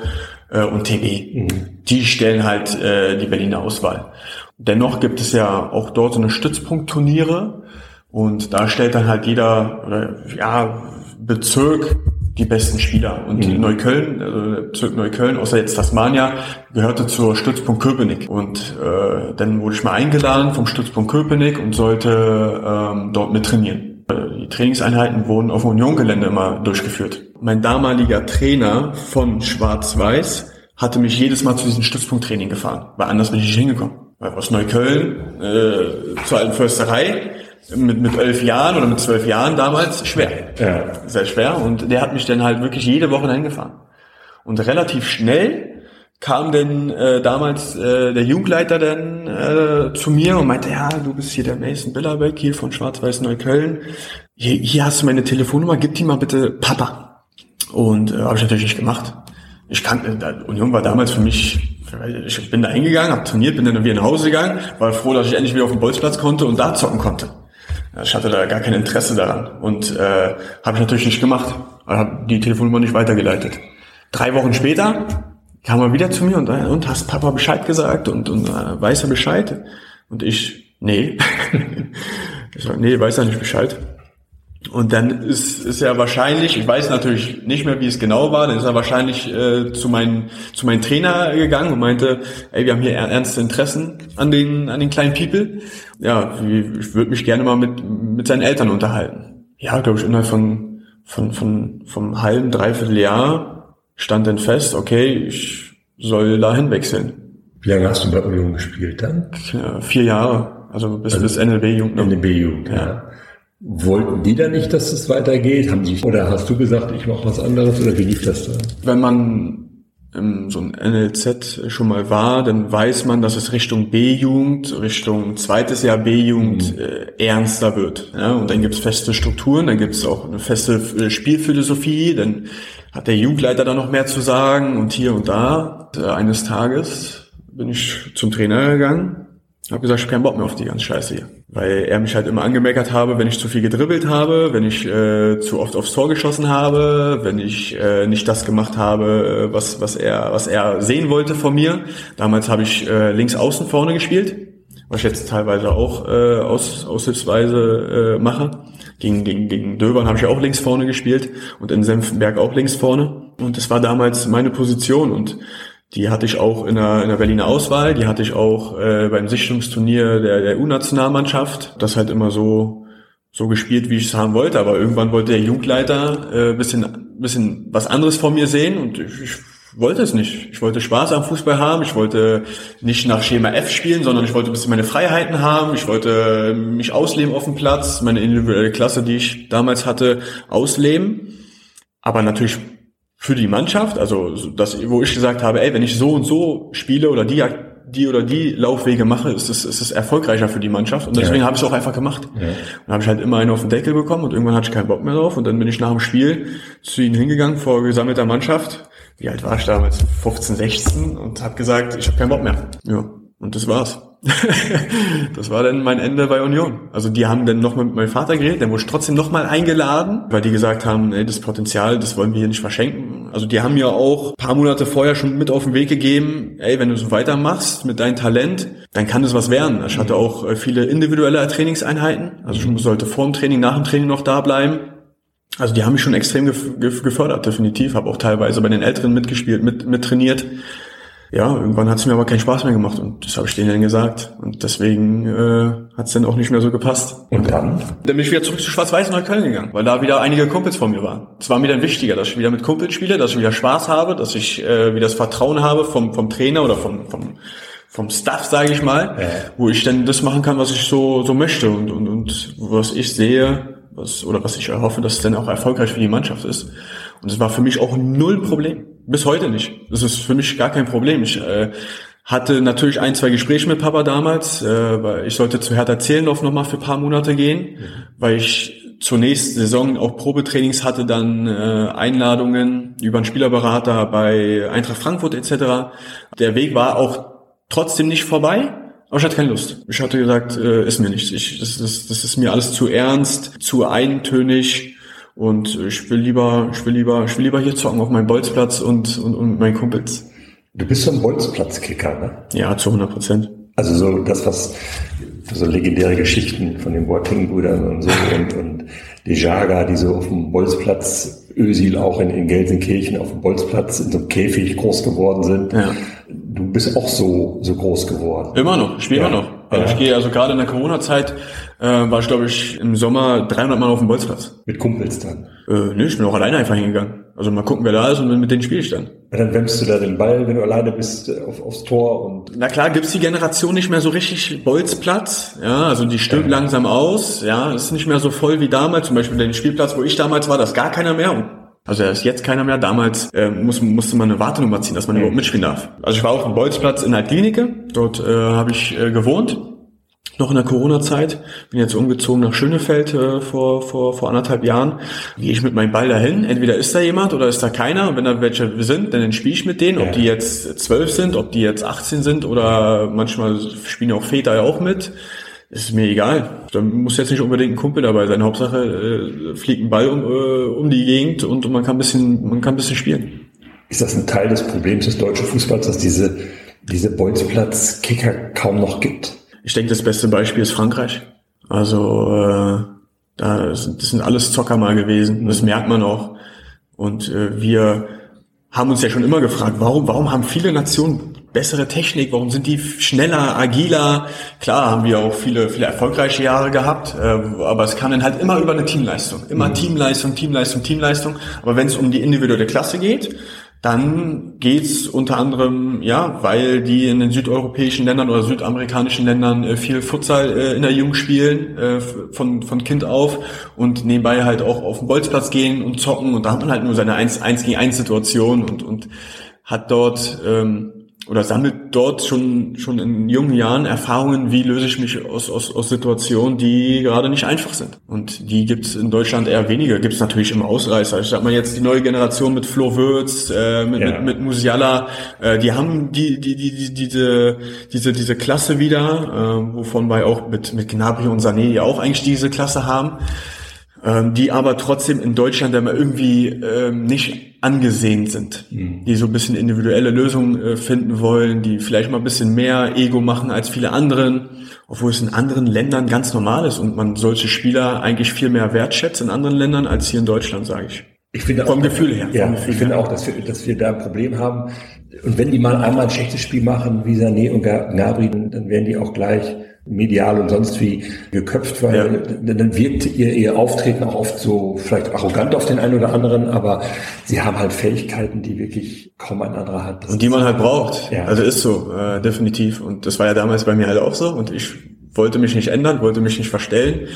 äh, und TB. Die stellen halt äh, die Berliner Auswahl. Dennoch gibt es ja auch dort so eine Stützpunktturniere Und da stellt dann halt jeder oder ja Bezirk die besten Spieler. Und mhm. Neukölln, also Bezirk Neukölln, außer jetzt Tasmania, gehörte zur Stützpunkt Köpenick. Und äh, dann wurde ich mal eingeladen vom Stützpunkt Köpenick und sollte ähm, dort mit trainieren. Äh, die Trainingseinheiten wurden auf dem Union-Gelände immer durchgeführt. Mein damaliger Trainer von Schwarz-Weiß hatte mich jedes Mal zu diesem Stützpunkttraining gefahren, weil anders bin ich nicht hingekommen. Weil aus Neukölln äh, zur alten Försterei mit, mit elf Jahren oder mit zwölf Jahren damals schwer. Ja. Sehr schwer. Und der hat mich dann halt wirklich jede Woche dahin gefahren. Und relativ schnell kam denn äh, damals äh, der Jugendleiter dann äh, zu mir und meinte, ja, du bist hier der Mason Billerbeck hier von Schwarz-Weiß Neukölln. Hier, hier hast du meine Telefonnummer, gib die mal bitte Papa. Und äh, habe ich natürlich nicht gemacht. Ich kann, äh, Union war damals für mich, ich bin da hingegangen, habe trainiert, bin dann wieder nach Hause gegangen, war froh, dass ich endlich wieder auf den Bolzplatz konnte und da zocken konnte. Ich hatte da gar kein Interesse daran und äh, habe ich natürlich nicht gemacht. Habe die Telefonnummer nicht weitergeleitet. Drei Wochen später kam er wieder zu mir und, äh, und hast Papa Bescheid gesagt und, und äh, weiß er Bescheid? Und ich, nee. ich sag, nee, weiß er nicht Bescheid. Und dann ist, ist er wahrscheinlich, ich weiß natürlich nicht mehr, wie es genau war, dann ist er wahrscheinlich äh, zu, meinen, zu meinem Trainer gegangen und meinte, ey, wir haben hier ernste Interessen an den, an den kleinen People. Ja, ich würde mich gerne mal mit, mit seinen Eltern unterhalten. Ja, glaube ich, innerhalb von, von, von, vom halben, dreiviertel Jahr stand dann fest, okay, ich soll dahin wechseln. Wie lange hast du bei Union gespielt dann? Ja, vier Jahre, also bis, also bis NLB-Jugend. NLB-Jugend, ja. ja. Wollten die da nicht, dass es weitergeht? Haben sie, oder hast du gesagt, ich mache was anderes oder wie lief das da? Wenn man im so ein NLZ schon mal war, dann weiß man, dass es Richtung B-Jugend, Richtung zweites Jahr B-Jugend mhm. äh, ernster wird. Ja? Und dann gibt's feste Strukturen, dann gibt's auch eine feste äh, Spielphilosophie, dann hat der Jugendleiter da noch mehr zu sagen und hier und da. Und, äh, eines Tages bin ich zum Trainer gegangen habe gesagt, ich habe keinen Bock mehr auf die ganze Scheiße hier. Weil er mich halt immer angemeckert habe, wenn ich zu viel gedribbelt habe, wenn ich äh, zu oft aufs Tor geschossen habe, wenn ich äh, nicht das gemacht habe, äh, was, was, er, was er sehen wollte von mir. Damals habe ich äh, links außen vorne gespielt, was ich jetzt teilweise auch äh, aus, aushilfsweise äh, mache. Gegen, gegen, gegen Döbern habe ich auch links vorne gespielt und in Senfenberg auch links vorne. Und das war damals meine Position und die hatte ich auch in der, in der Berliner Auswahl, die hatte ich auch äh, beim Sichtungsturnier der, der U-Nationalmannschaft. Das halt immer so, so gespielt, wie ich es haben wollte. Aber irgendwann wollte der Jugendleiter äh, bisschen, bisschen was anderes von mir sehen und ich, ich wollte es nicht. Ich wollte Spaß am Fußball haben. Ich wollte nicht nach Schema F spielen, sondern ich wollte ein bisschen meine Freiheiten haben. Ich wollte mich ausleben auf dem Platz, meine individuelle Klasse, die ich damals hatte, ausleben. Aber natürlich für die Mannschaft, also das, wo ich gesagt habe, ey, wenn ich so und so spiele oder die die oder die Laufwege mache, ist es, ist es erfolgreicher für die Mannschaft. Und deswegen ja. habe ich es auch einfach gemacht. Ja. Und habe ich halt immer einen auf den Deckel bekommen und irgendwann hatte ich keinen Bock mehr drauf. Und dann bin ich nach dem Spiel zu ihnen hingegangen vor gesammelter Mannschaft. Wie alt war ich damals? 15, 16 und habe gesagt, ich habe keinen Bock mehr. Ja, und das war's. das war dann mein Ende bei Union. Also die haben dann noch mit meinem Vater geredet, dann wurde ich trotzdem noch mal eingeladen, weil die gesagt haben, ey, das Potenzial, das wollen wir hier nicht verschenken. Also die haben mir auch paar Monate vorher schon mit auf den Weg gegeben, ey, wenn du so weitermachst mit deinem Talent, dann kann das was werden. Ich hatte auch äh, viele individuelle Trainingseinheiten. Also ich sollte vor dem Training, nach dem Training noch da bleiben. Also die haben mich schon extrem gefördert, definitiv. Habe auch teilweise bei den Älteren mitgespielt, mit, mit trainiert ja, irgendwann hat es mir aber keinen Spaß mehr gemacht und das habe ich denen dann gesagt. Und deswegen äh, hat es dann auch nicht mehr so gepasst. Und dann? Dann bin ich wieder zurück zu Schwarz-Weiß nach Köln gegangen, weil da wieder einige Kumpels von mir waren. Es war mir dann wichtiger, dass ich wieder mit Kumpels spiele, dass ich wieder Spaß habe, dass ich äh, wieder das Vertrauen habe vom, vom Trainer oder vom, vom, vom Staff, sage ich mal, ja. wo ich dann das machen kann, was ich so, so möchte und, und, und was ich sehe, was, oder was ich erhoffe, dass es dann auch erfolgreich für die Mannschaft ist. Und das war für mich auch null Problem. Bis heute nicht. Das ist für mich gar kein Problem. Ich äh, hatte natürlich ein, zwei Gespräche mit Papa damals, äh, weil ich sollte zu Hertha Zehlendorf nochmal für paar Monate gehen, mhm. weil ich zur nächsten Saison auch Probetrainings hatte, dann äh, Einladungen über einen Spielerberater bei Eintracht Frankfurt etc. Der Weg war auch trotzdem nicht vorbei, aber ich hatte keine Lust. Ich hatte gesagt, äh, ist mir nichts. Ich, das, das, das ist mir alles zu ernst, zu eintönig. Und ich will lieber, ich will lieber, ich will lieber hier zocken auf meinem Bolzplatz und, und, und meinen Kumpels. Du bist so ein Bolzplatzkicker, ne? Ja, zu 100 Prozent. Also so das, was so legendäre Geschichten von den Boateng-Brüdern und so und, und die Jaga, die so auf dem Bolzplatz, Ösil auch in, in Gelsenkirchen auf dem Bolzplatz in so einem Käfig groß geworden sind. Ja. Du bist auch so, so groß geworden. Immer noch, ich spiele ja. immer noch. Ja. ich gehe also gerade in der Corona-Zeit äh, war ich glaube ich im Sommer 300 Mal auf dem Bolzplatz. Mit Kumpels dann? Äh, nee, ich bin auch alleine einfach hingegangen. Also mal gucken, wer da ist und mit denen spiele ich dann. Und dann wämmst du da den Ball, wenn du alleine bist, äh, auf, aufs Tor und. Na klar, gibt's die Generation nicht mehr so richtig Bolzplatz. Ja, also die stirbt ja. langsam aus. Ja, ist nicht mehr so voll wie damals. Zum Beispiel den Spielplatz, wo ich damals war, da ist gar keiner mehr. Also er ist jetzt keiner mehr. Damals äh, muss, musste man eine Wartenummer ziehen, dass man überhaupt mitspielen darf. Also ich war auf dem Bolzplatz in der Klinike. Dort äh, habe ich äh, gewohnt noch in der Corona-Zeit. Bin jetzt umgezogen nach Schönefeld äh, vor, vor, vor anderthalb Jahren. Gehe ich mit meinem Ball dahin. Entweder ist da jemand oder ist da keiner. Und wenn da welche sind, dann spiele ich mit denen. Ob die jetzt zwölf sind, ob die jetzt 18 sind oder manchmal spielen auch Väter ja auch mit. Ist mir egal. Da muss jetzt nicht unbedingt ein Kumpel dabei sein. Hauptsache äh, fliegt ein Ball um, äh, um die Gegend und, und man kann ein bisschen, man kann ein bisschen spielen. Ist das ein Teil des Problems des deutschen Fußballs, dass diese, diese Bolzplatz-Kicker kaum noch gibt? Ich denke, das beste Beispiel ist Frankreich. Also äh, da sind, das sind alles Zocker mal gewesen. Das merkt man auch. Und äh, wir haben uns ja schon immer gefragt, warum, warum haben viele Nationen bessere Technik? Warum sind die schneller, agiler? Klar haben wir auch viele, viele erfolgreiche Jahre gehabt, äh, aber es kam dann halt immer über eine Teamleistung. Immer mhm. Teamleistung, Teamleistung, Teamleistung. Aber wenn es um die individuelle Klasse geht, dann geht's unter anderem, ja, weil die in den südeuropäischen Ländern oder südamerikanischen Ländern äh, viel Futsal äh, in der Jugend spielen, äh, von, von Kind auf und nebenbei halt auch auf den Bolzplatz gehen und zocken und da hat man halt nur seine 1, 1 gegen 1 Situation und, und hat dort ähm, oder sammelt dort schon schon in jungen Jahren Erfahrungen, wie löse ich mich aus, aus, aus Situationen, die gerade nicht einfach sind. Und die gibt es in Deutschland eher weniger. Gibt es natürlich im Ausreißer. Ich sag mal jetzt die neue Generation mit Flo Würz, äh, mit, ja. mit, mit Musiala, äh, die haben die, die, die, die, diese, diese, diese Klasse wieder, äh, wovon wir auch mit, mit Gnabry und Sané ja auch eigentlich diese Klasse haben ähm, die aber trotzdem in Deutschland immer irgendwie ähm, nicht angesehen sind, mhm. die so ein bisschen individuelle Lösungen äh, finden wollen, die vielleicht mal ein bisschen mehr Ego machen als viele anderen, obwohl es in anderen Ländern ganz normal ist und man solche Spieler eigentlich viel mehr wertschätzt in anderen Ländern als hier in Deutschland, sage ich. Ich finde vom auch, Gefühl her. Ja, Gefühl ich finde auch, dass wir, dass wir da ein Problem haben. Und wenn die mal einmal ein schlechtes Spiel machen, wie Sané und Gabri, dann werden die auch gleich medial und sonst wie geköpft, weil ja. dann wirkt ihr, ihr Auftreten auch oft so vielleicht arrogant auf den einen oder anderen, aber sie haben halt Fähigkeiten, die wirklich kaum ein anderer hat. Das und die man halt braucht. Ja. Also ist so, äh, definitiv. Und das war ja damals bei mir halt auch so und ich wollte mich nicht ändern, wollte mich nicht verstellen.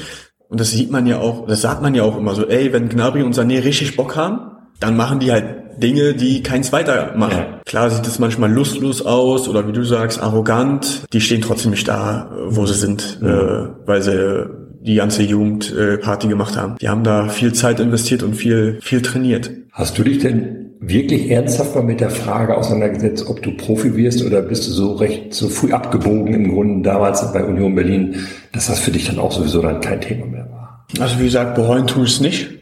Und das sieht man ja auch, das sagt man ja auch immer so, ey, wenn Gnabry und Sané richtig Bock haben, dann machen die halt Dinge, die keins weiter machen. Ja. Klar sieht es manchmal lustlos aus oder wie du sagst, arrogant. Die stehen trotzdem nicht da, wo sie sind, ja. äh, weil sie die ganze Jugend äh, Party gemacht haben. Die haben da viel Zeit investiert und viel, viel trainiert. Hast du dich denn wirklich ernsthaft mal mit der Frage auseinandergesetzt, ob du Profi wirst oder bist du so recht so früh abgebogen im Grunde damals bei Union Berlin, dass das für dich dann auch sowieso dann kein Thema mehr war? Also wie gesagt, bereuen tue ich es nicht.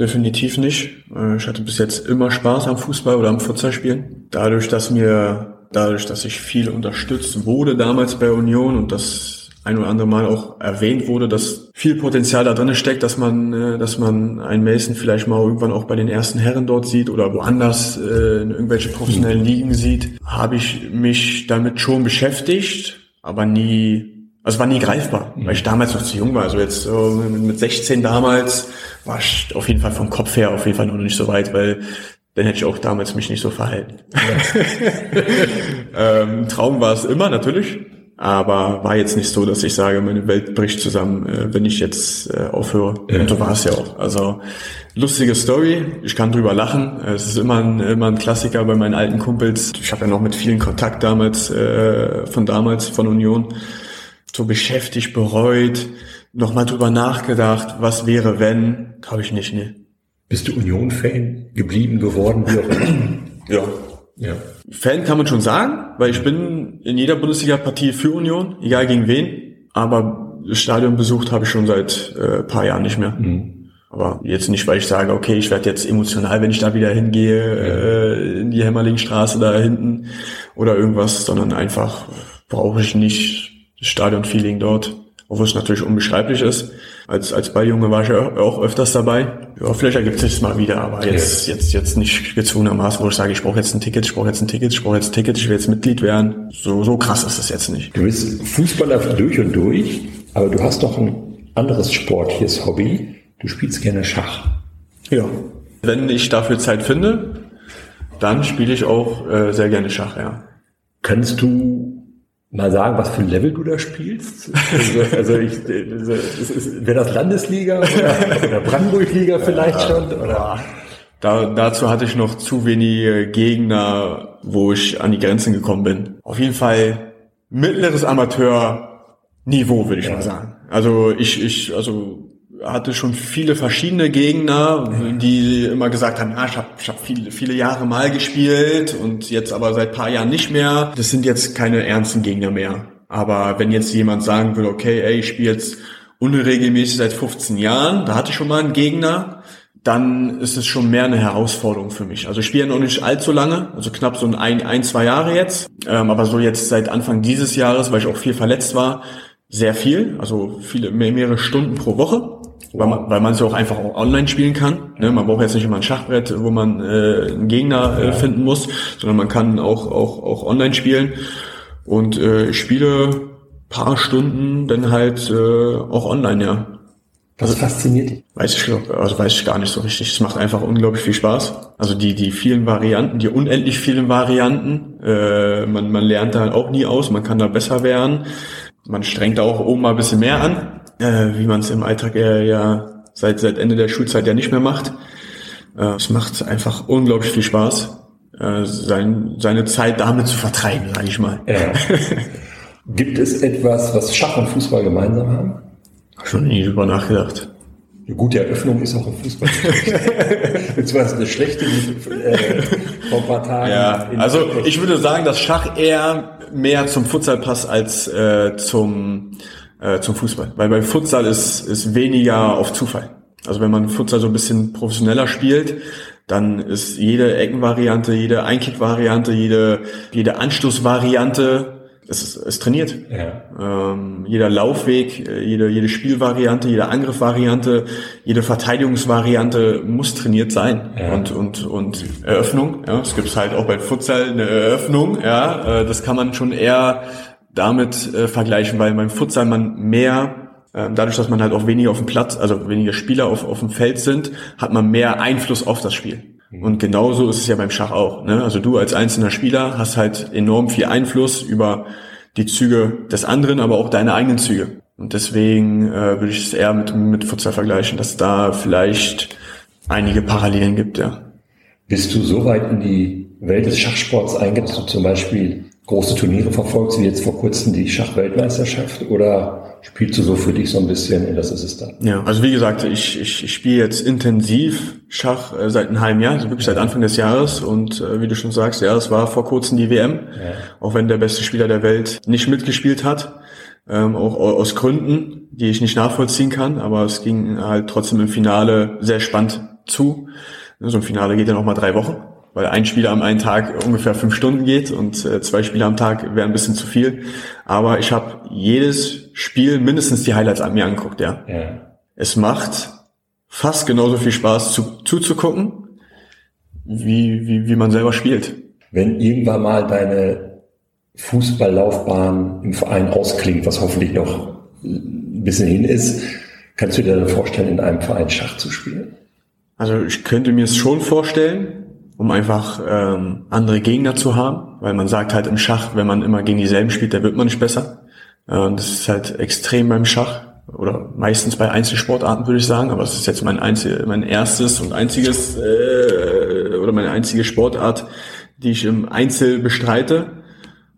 Definitiv nicht. Äh, ich hatte bis jetzt immer Spaß am Fußball oder am Futsalspielen. Dadurch, dass mir, dadurch, dass ich viel unterstützt wurde damals bei Union und das ein oder andere Mal auch erwähnt wurde, dass viel Potenzial da drin steckt, dass man, äh, dass man einen Mason vielleicht mal irgendwann auch bei den ersten Herren dort sieht oder woanders äh, in irgendwelche professionellen Ligen sieht, habe ich mich damit schon beschäftigt, aber nie also war nie greifbar, weil ich damals noch zu jung war. Also jetzt mit 16 damals war ich auf jeden Fall vom Kopf her auf jeden Fall noch nicht so weit, weil dann hätte ich auch damals mich nicht so verhalten. Ähm, Traum war es immer, natürlich. Aber war jetzt nicht so, dass ich sage, meine Welt bricht zusammen, äh, wenn ich jetzt äh, aufhöre. Ja. Und so war es ja auch. Also lustige Story, ich kann drüber lachen. Es ist immer ein, immer ein Klassiker bei meinen alten Kumpels. Ich habe ja noch mit vielen Kontakt damals, äh, von damals, von Union so beschäftigt, bereut, nochmal drüber nachgedacht, was wäre, wenn, glaube ich nicht, ne. Bist du Union-Fan geblieben, geworden, wie auch immer? ja. Ja. Fan kann man schon sagen, weil ich bin in jeder Bundesliga-Partie für Union, egal gegen wen. Aber das Stadion besucht habe ich schon seit äh, paar Jahren nicht mehr. Mhm. Aber jetzt nicht, weil ich sage, okay, ich werde jetzt emotional, wenn ich da wieder hingehe, ja. äh, in die Hämmerlingstraße da hinten oder irgendwas, sondern einfach brauche ich nicht das Stadion-Feeling dort. Obwohl es natürlich unbeschreiblich ist. Als, als Balljunge war ich ja auch öfters dabei. Ja, vielleicht ergibt sich mal wieder, aber jetzt, jetzt, jetzt nicht gezwungenermaßen, wo ich sage, ich brauche jetzt ein Ticket, ich brauche jetzt ein Ticket, ich brauche jetzt ein Ticket, ich will jetzt Mitglied werden. So, so krass ist es jetzt nicht. Du bist Fußballer durch und durch, aber du hast doch ein anderes sportliches Hobby. Du spielst gerne Schach. Ja. Wenn ich dafür Zeit finde, dann spiele ich auch äh, sehr gerne Schach, ja. Kannst du mal sagen, was für ein Level du da spielst? Also, also ich, also, wäre das Landesliga oder, oder Brandenburg-Liga vielleicht schon? Oder? Da, dazu hatte ich noch zu wenige Gegner, wo ich an die Grenzen gekommen bin. Auf jeden Fall mittleres Amateur-Niveau, würde ich ja. mal sagen. Also ich, ich, also hatte schon viele verschiedene Gegner, die immer gesagt haben, ja, ich habe hab viele, viele Jahre mal gespielt und jetzt aber seit paar Jahren nicht mehr. Das sind jetzt keine ernsten Gegner mehr. Aber wenn jetzt jemand sagen will, okay, ey, ich spiele jetzt unregelmäßig seit 15 Jahren, da hatte ich schon mal einen Gegner, dann ist es schon mehr eine Herausforderung für mich. Also ich spiele noch nicht allzu lange, also knapp so ein, ein zwei Jahre jetzt, ähm, aber so jetzt seit Anfang dieses Jahres, weil ich auch viel verletzt war, sehr viel, also viele mehrere Stunden pro Woche weil man, weil man es ja auch einfach auch online spielen kann. Ne? Man braucht jetzt nicht immer ein Schachbrett, wo man äh, einen Gegner äh, finden muss, sondern man kann auch auch auch online spielen. Und äh, ich spiele paar Stunden dann halt äh, auch online, ja. Was also, fasziniert dich? Weiß ich, also weiß ich gar nicht so richtig. Es macht einfach unglaublich viel Spaß. Also die, die vielen Varianten, die unendlich vielen Varianten. Äh, man, man lernt da auch nie aus, man kann da besser werden. Man strengt auch oben mal ein bisschen mehr an äh, wie man es im Alltag eher ja seit, seit Ende der Schulzeit ja nicht mehr macht. Äh, es macht einfach unglaublich viel Spaß, äh, sein, seine Zeit damit zu vertreiben, sage ich mal. Ja. Gibt es etwas, was Schach und Fußball gemeinsam haben? Schon nie drüber nachgedacht. Eine gute Eröffnung ist auch im Fußball. Beziehungsweise eine schlechte äh, vor ein paar Tagen. Ja, also ich würde sagen, dass Schach eher mehr zum Futsal passt als äh, zum äh, zum Fußball. Weil beim Futsal ist, ist weniger auf Zufall. Also wenn man Futsal so ein bisschen professioneller spielt, dann ist jede Eckenvariante, jede Einkick-Variante, jede, jede Anstoßvariante, es ist, ist trainiert. Ja. Ähm, jeder Laufweg, jede, jede Spielvariante, jede Angriffvariante, jede Verteidigungsvariante muss trainiert sein. Ja. Und, und, und Eröffnung, ja, es gibt halt auch bei Futsal eine Eröffnung, ja, äh, das kann man schon eher damit äh, vergleichen, weil beim Futsal man mehr, äh, dadurch, dass man halt auch weniger auf dem Platz, also weniger Spieler auf, auf dem Feld sind, hat man mehr Einfluss auf das Spiel. Mhm. Und genauso ist es ja beim Schach auch. Ne? Also du als einzelner Spieler hast halt enorm viel Einfluss über die Züge des anderen, aber auch deine eigenen Züge. Und deswegen äh, würde ich es eher mit, mit Futsal vergleichen, dass da vielleicht einige Parallelen gibt, ja. Bist du so weit in die Welt des Schachsports eingegangen, dass du zum Beispiel große Turniere verfolgst, wie jetzt vor kurzem die Schachweltmeisterschaft, oder spielst du so für dich so ein bisschen und das ist es dann? Ja, also wie gesagt, ich, ich, ich spiele jetzt intensiv Schach äh, seit einem halben Jahr, also wirklich seit Anfang des Jahres und äh, wie du schon sagst, ja, es war vor kurzem die WM, ja. auch wenn der beste Spieler der Welt nicht mitgespielt hat. Ähm, auch aus Gründen, die ich nicht nachvollziehen kann, aber es ging halt trotzdem im Finale sehr spannend zu. So ein Finale geht ja noch mal drei Wochen weil ein Spieler am einen Tag ungefähr fünf Stunden geht und äh, zwei Spieler am Tag wäre ein bisschen zu viel. Aber ich habe jedes Spiel mindestens die Highlights an mir angeguckt, ja. ja. Es macht fast genauso viel Spaß zu, zuzugucken, wie, wie, wie man selber spielt. Wenn irgendwann mal deine Fußballlaufbahn im Verein ausklingt, was hoffentlich noch ein bisschen hin ist, kannst du dir dann vorstellen, in einem Verein Schach zu spielen? Also ich könnte mir es schon vorstellen, um einfach ähm, andere Gegner zu haben, weil man sagt halt im Schach, wenn man immer gegen dieselben spielt, dann wird man nicht besser. Äh, das ist halt extrem beim Schach oder meistens bei Einzelsportarten würde ich sagen, aber es ist jetzt mein einzig, mein erstes und einziges äh, oder meine einzige Sportart, die ich im Einzel bestreite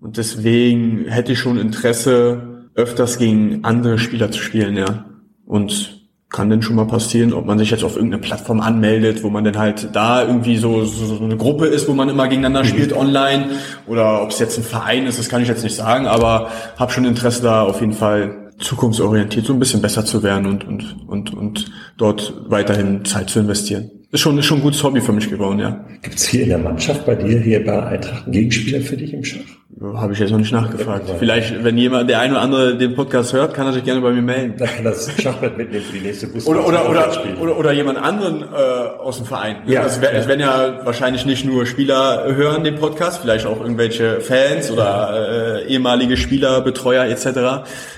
und deswegen hätte ich schon Interesse, öfters gegen andere Spieler zu spielen, ja. Und kann denn schon mal passieren, ob man sich jetzt auf irgendeine Plattform anmeldet, wo man dann halt da irgendwie so, so, so eine Gruppe ist, wo man immer gegeneinander mhm. spielt online oder ob es jetzt ein Verein ist, das kann ich jetzt nicht sagen, aber habe schon Interesse da auf jeden Fall zukunftsorientiert so ein bisschen besser zu werden und und und und dort weiterhin Zeit zu investieren. Ist schon ist schon ein gutes Hobby für mich geworden, ja. Gibt es hier in der Mannschaft bei dir hier bei Eintracht einen Gegenspieler für dich im Schach? Habe ich jetzt noch nicht nachgefragt. Vielleicht, wenn jemand, der eine oder andere den Podcast hört, kann er sich gerne bei mir melden. Dann kann das Schachbrett mitnehmen für die nächste Bus. Oder, oder, oder, oder, oder jemand anderen äh, aus dem Verein. Ja. Es, wär- es werden ja wahrscheinlich nicht nur Spieler hören den Podcast, vielleicht auch irgendwelche Fans oder äh, ehemalige Spieler, Betreuer etc.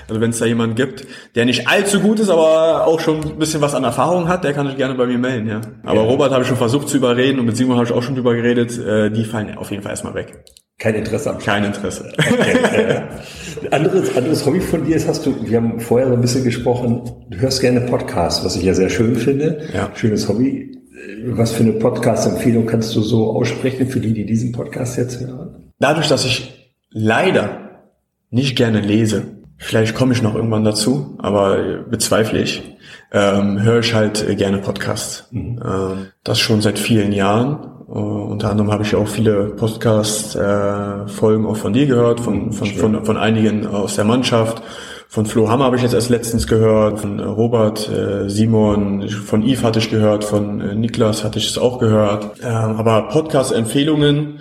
Also wenn es da jemanden gibt, der nicht allzu gut ist, aber auch schon ein bisschen was an Erfahrung hat, der kann sich gerne bei mir melden. Ja. Aber Ja. Robert habe ich schon versucht zu überreden und mit Simon habe ich auch schon drüber geredet. Äh, die fallen auf jeden Fall erstmal weg. Kein Interesse am Kein Interesse. Anderes, anderes Hobby von dir ist, hast du, wir haben vorher so ein bisschen gesprochen, du hörst gerne Podcasts, was ich ja sehr schön finde. Ja. Schönes Hobby. Was für eine Podcast-Empfehlung kannst du so aussprechen für die, die diesen Podcast jetzt hören? Dadurch, dass ich leider nicht gerne lese, vielleicht komme ich noch irgendwann dazu, aber bezweifle ich, ähm, höre ich halt äh, gerne Podcasts. Ähm, das schon seit vielen Jahren. Äh, unter anderem habe ich auch viele Podcast-Folgen auch von dir gehört, von, von, von, von einigen aus der Mannschaft. Von Flo Hammer habe ich jetzt erst letztens gehört, von äh, Robert, äh, Simon, von Yves hatte ich gehört, von äh, Niklas hatte ich es auch gehört. Ähm, aber Podcast-Empfehlungen,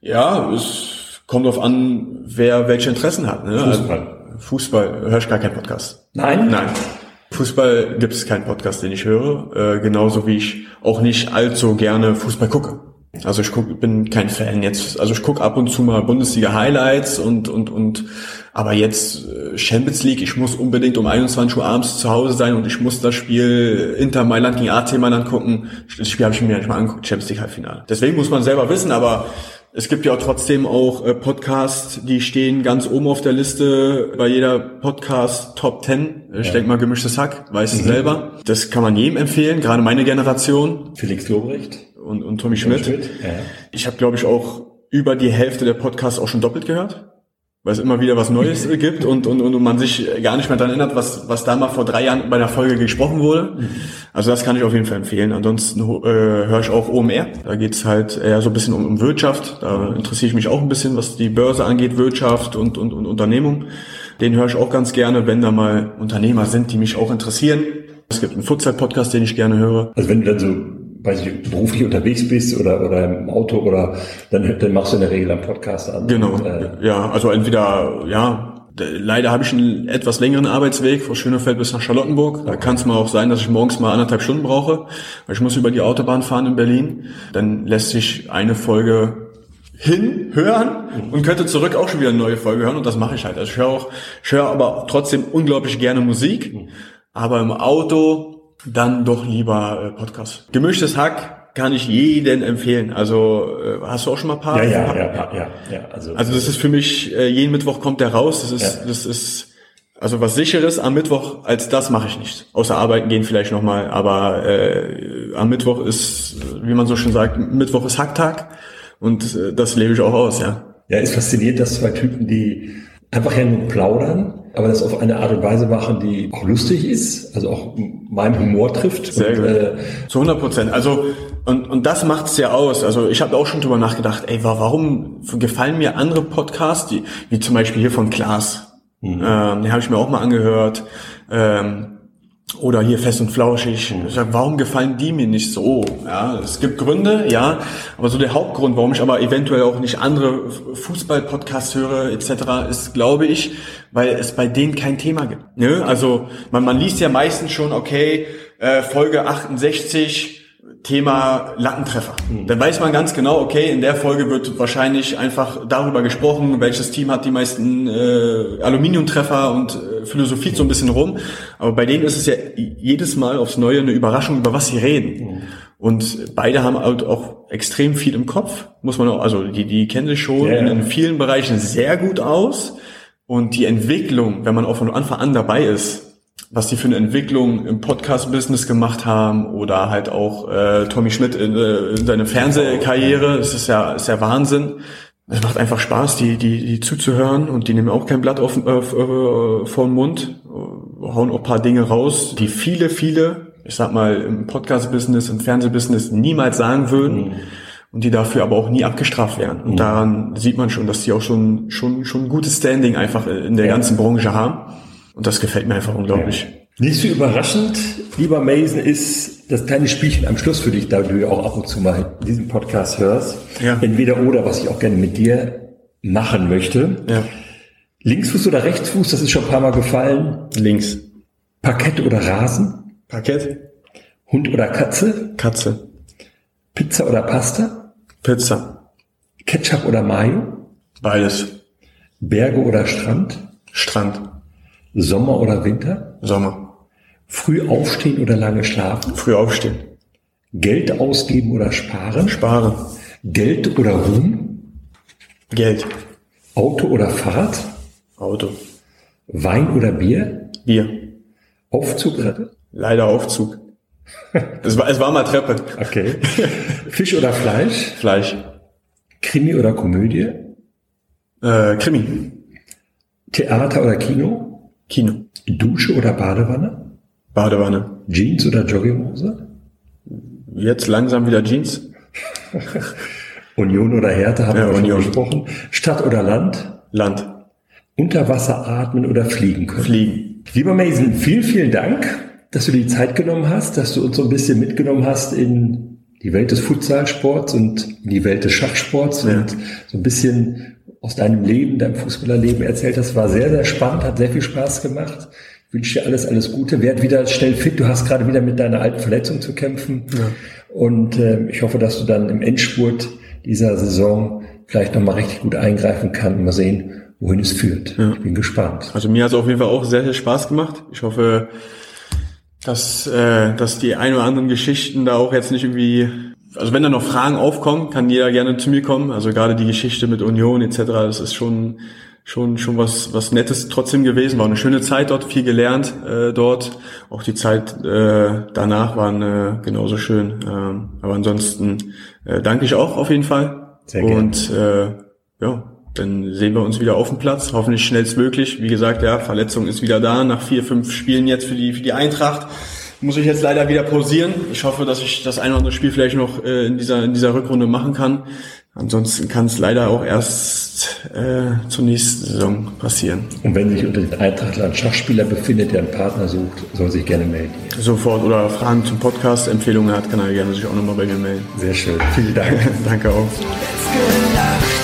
ja, es kommt darauf an, wer welche Interessen hat. Ne? Fußball. Also, Fußball höre ich gar keinen Podcast. Nein? Nein. Fußball gibt es keinen Podcast, den ich höre. Äh, genauso wie ich auch nicht allzu gerne Fußball gucke. Also ich guck, bin kein Fan jetzt. Also ich gucke ab und zu mal Bundesliga Highlights und und und. Aber jetzt äh, Champions League. Ich muss unbedingt um 21 Uhr abends zu Hause sein und ich muss das Spiel Inter Mailand gegen AC Mailand gucken. Das Spiel habe ich mir nicht mal angeguckt. Champions League Halbfinale. Deswegen muss man selber wissen. Aber es gibt ja auch trotzdem auch äh, Podcasts, die stehen ganz oben auf der Liste bei jeder Podcast Top 10. Ich denke mal gemischtes Hack, weiß selber. Das kann man jedem empfehlen, gerade meine Generation Felix Lobrecht. und, und Tommy Schmidt. Ja. Ich habe, glaube ich, auch über die Hälfte der Podcasts auch schon doppelt gehört, weil es immer wieder was Neues äh, gibt und, und, und man sich gar nicht mehr daran erinnert, was, was da mal vor drei Jahren bei einer Folge gesprochen wurde. Also das kann ich auf jeden Fall empfehlen. Ansonsten äh, höre ich auch OMR. Da geht's halt eher so ein bisschen um, um Wirtschaft. Da interessiere ich mich auch ein bisschen, was die Börse angeht, Wirtschaft und, und, und Unternehmung. Den höre ich auch ganz gerne, wenn da mal Unternehmer sind, die mich auch interessieren. Es gibt einen Futsal-Podcast, den ich gerne höre. Also wenn du dann so, weiß ich, beruflich unterwegs bist oder, oder im Auto oder dann, dann machst du in der Regel einen Podcast an. Genau. Und, äh, ja, also entweder, ja, leider habe ich einen etwas längeren Arbeitsweg von Schönefeld bis nach Charlottenburg. Da kann es mal auch sein, dass ich morgens mal anderthalb Stunden brauche, weil ich muss über die Autobahn fahren in Berlin. Dann lässt sich eine Folge hin hören und könnte zurück auch schon wieder eine neue Folge hören und das mache ich halt. Also ich höre auch, ich höre aber trotzdem unglaublich gerne Musik, aber im Auto dann doch lieber äh, Podcast. Gemischtes Hack kann ich jeden empfehlen. Also äh, hast du auch schon mal ein paar? ja, ja, ja, ja, ja, ja. Also, Also das ist für mich, äh, jeden Mittwoch kommt der raus. Das ist, Ja. das ist also was sicheres am Mittwoch als das mache ich nicht. Außer arbeiten gehen vielleicht nochmal, aber äh, am Mittwoch ist, wie man so schön sagt, Mittwoch ist Hacktag und äh, das lebe ich auch aus, ja. ja, ist fasziniert, dass zwei Typen, die einfach ja nur plaudern, aber das auf eine Art und Weise machen, die auch lustig ist, also auch meinen Humor trifft. Sehr und, gut. Äh, Zu 100 Prozent. Also und, und das macht's ja aus. Also ich habe auch schon drüber nachgedacht, ey, wa- warum gefallen mir andere Podcasts, die, wie zum Beispiel hier von Klaas. Ähm, den habe ich mir auch mal angehört. Ähm, oder hier fest und flauschig. Ich sag, warum gefallen die mir nicht so? Ja, es gibt Gründe, ja, aber so der Hauptgrund, warum ich aber eventuell auch nicht andere Fußball-Podcasts höre etc., ist, glaube ich, weil es bei denen kein Thema gibt. Ne? Also man, man liest ja meistens schon, okay, äh, Folge 68, Thema Lattentreffer. Dann weiß man ganz genau, okay, in der Folge wird wahrscheinlich einfach darüber gesprochen, welches Team hat die meisten äh, Aluminiumtreffer und äh, philosophiert so ein bisschen rum. Aber bei denen ist es ja jedes Mal aufs Neue eine Überraschung, über was sie reden. Und beide haben halt auch extrem viel im Kopf, muss man auch, also die, die kennen sich schon ja. in vielen Bereichen sehr gut aus. Und die Entwicklung, wenn man auch von Anfang an dabei ist, was die für eine Entwicklung im Podcast-Business gemacht haben oder halt auch äh, Tommy Schmidt in, äh, in seine Fernsehkarriere, das ist ja, ist ja Wahnsinn. Es macht einfach Spaß, die, die, die zuzuhören und die nehmen auch kein Blatt auf, auf, äh, vor den Mund, äh, hauen auch ein paar Dinge raus, die viele, viele, ich sag mal, im Podcast-Business, im Fernsehbusiness niemals sagen würden und die dafür aber auch nie abgestraft werden. Und daran sieht man schon, dass die auch schon, schon, schon ein gutes Standing einfach in der Ja. ganzen Branche haben. Und das gefällt mir einfach unglaublich. Nicht so überraschend, lieber Mason, ist das kleine Spielchen am Schluss für dich, da du ja auch ab und zu mal diesen Podcast hörst. Ja. Entweder oder, was ich auch gerne mit dir machen möchte. Ja. Linksfuß oder Rechtsfuß, das ist schon ein paar Mal gefallen. Links. Parkett oder Rasen? Parkett. Hund oder Katze? Katze. Pizza oder Pasta? Pizza. Ketchup oder Mayo? Beides. Berge oder Strand? Strand. Sommer oder Winter? Sommer. Früh aufstehen oder lange schlafen? Früh aufstehen. Geld ausgeben oder sparen? Sparen. Geld oder Ruhm? Geld. Auto oder Fahrrad? Auto. Wein oder Bier? Bier. Aufzug oder? Leider Aufzug. es, war, es war mal Treppe. Okay. Fisch oder Fleisch? Fleisch. Krimi oder Komödie? Äh, Krimi. Theater oder Kino? Kino. Dusche oder Badewanne? Badewanne. Jeans oder Jogginghose? Jetzt langsam wieder Jeans. Union oder Härte haben Ja, wir schon Union. gesprochen. Stadt oder Land? Land. Unter Wasser atmen oder fliegen können? Fliegen. Lieber Mason, vielen, vielen Dank, dass du die Zeit genommen hast, dass du uns so ein bisschen mitgenommen hast in die Welt des Futsalsports und in die Welt des Schachsports Ja. und so ein bisschen aus deinem Leben, deinem Fußballerleben erzählt hast. War sehr, sehr spannend, hat sehr viel Spaß gemacht. Ich wünsche dir alles, alles Gute. Werd wieder schnell fit. Du hast gerade wieder mit deiner alten Verletzung zu kämpfen. Und äh, ich hoffe, dass du dann im Endspurt dieser Saison vielleicht nochmal richtig gut eingreifen kannst und mal sehen, wohin es führt. Ich bin gespannt. Also mir hat es auf jeden Fall auch sehr, sehr Spaß gemacht. Ich hoffe, dass, äh, dass die ein oder anderen Geschichten da auch jetzt nicht irgendwie, also wenn da noch Fragen aufkommen, kann jeder gerne zu mir kommen. Also gerade die Geschichte mit Union etc., das ist schon schon schon was was Nettes trotzdem gewesen. War eine schöne Zeit dort, viel gelernt äh, dort. Auch die Zeit äh, danach waren äh, genauso schön. Ähm, aber ansonsten äh, danke ich auch auf jeden Fall. Sehr gerne. Und äh, ja, dann sehen wir uns wieder auf dem Platz, hoffentlich schnellstmöglich. Wie gesagt, ja, Verletzung ist wieder da. Nach vier, fünf Spielen jetzt für die, für die Eintracht muss ich jetzt leider wieder pausieren. Ich hoffe, dass ich das ein oder andere Spiel vielleicht noch äh, in, dieser, in dieser Rückrunde machen kann. Ansonsten kann es leider auch erst äh, zur nächsten Saison passieren. Und wenn sich unter den Eintrachtlern Schachspieler befindet, der einen Partner sucht, soll sich gerne melden. Sofort oder Fragen zum Podcast, Empfehlungen hat, kann er gerne sich auch nochmal bei mir melden. Sehr schön. Vielen Dank. Danke auch.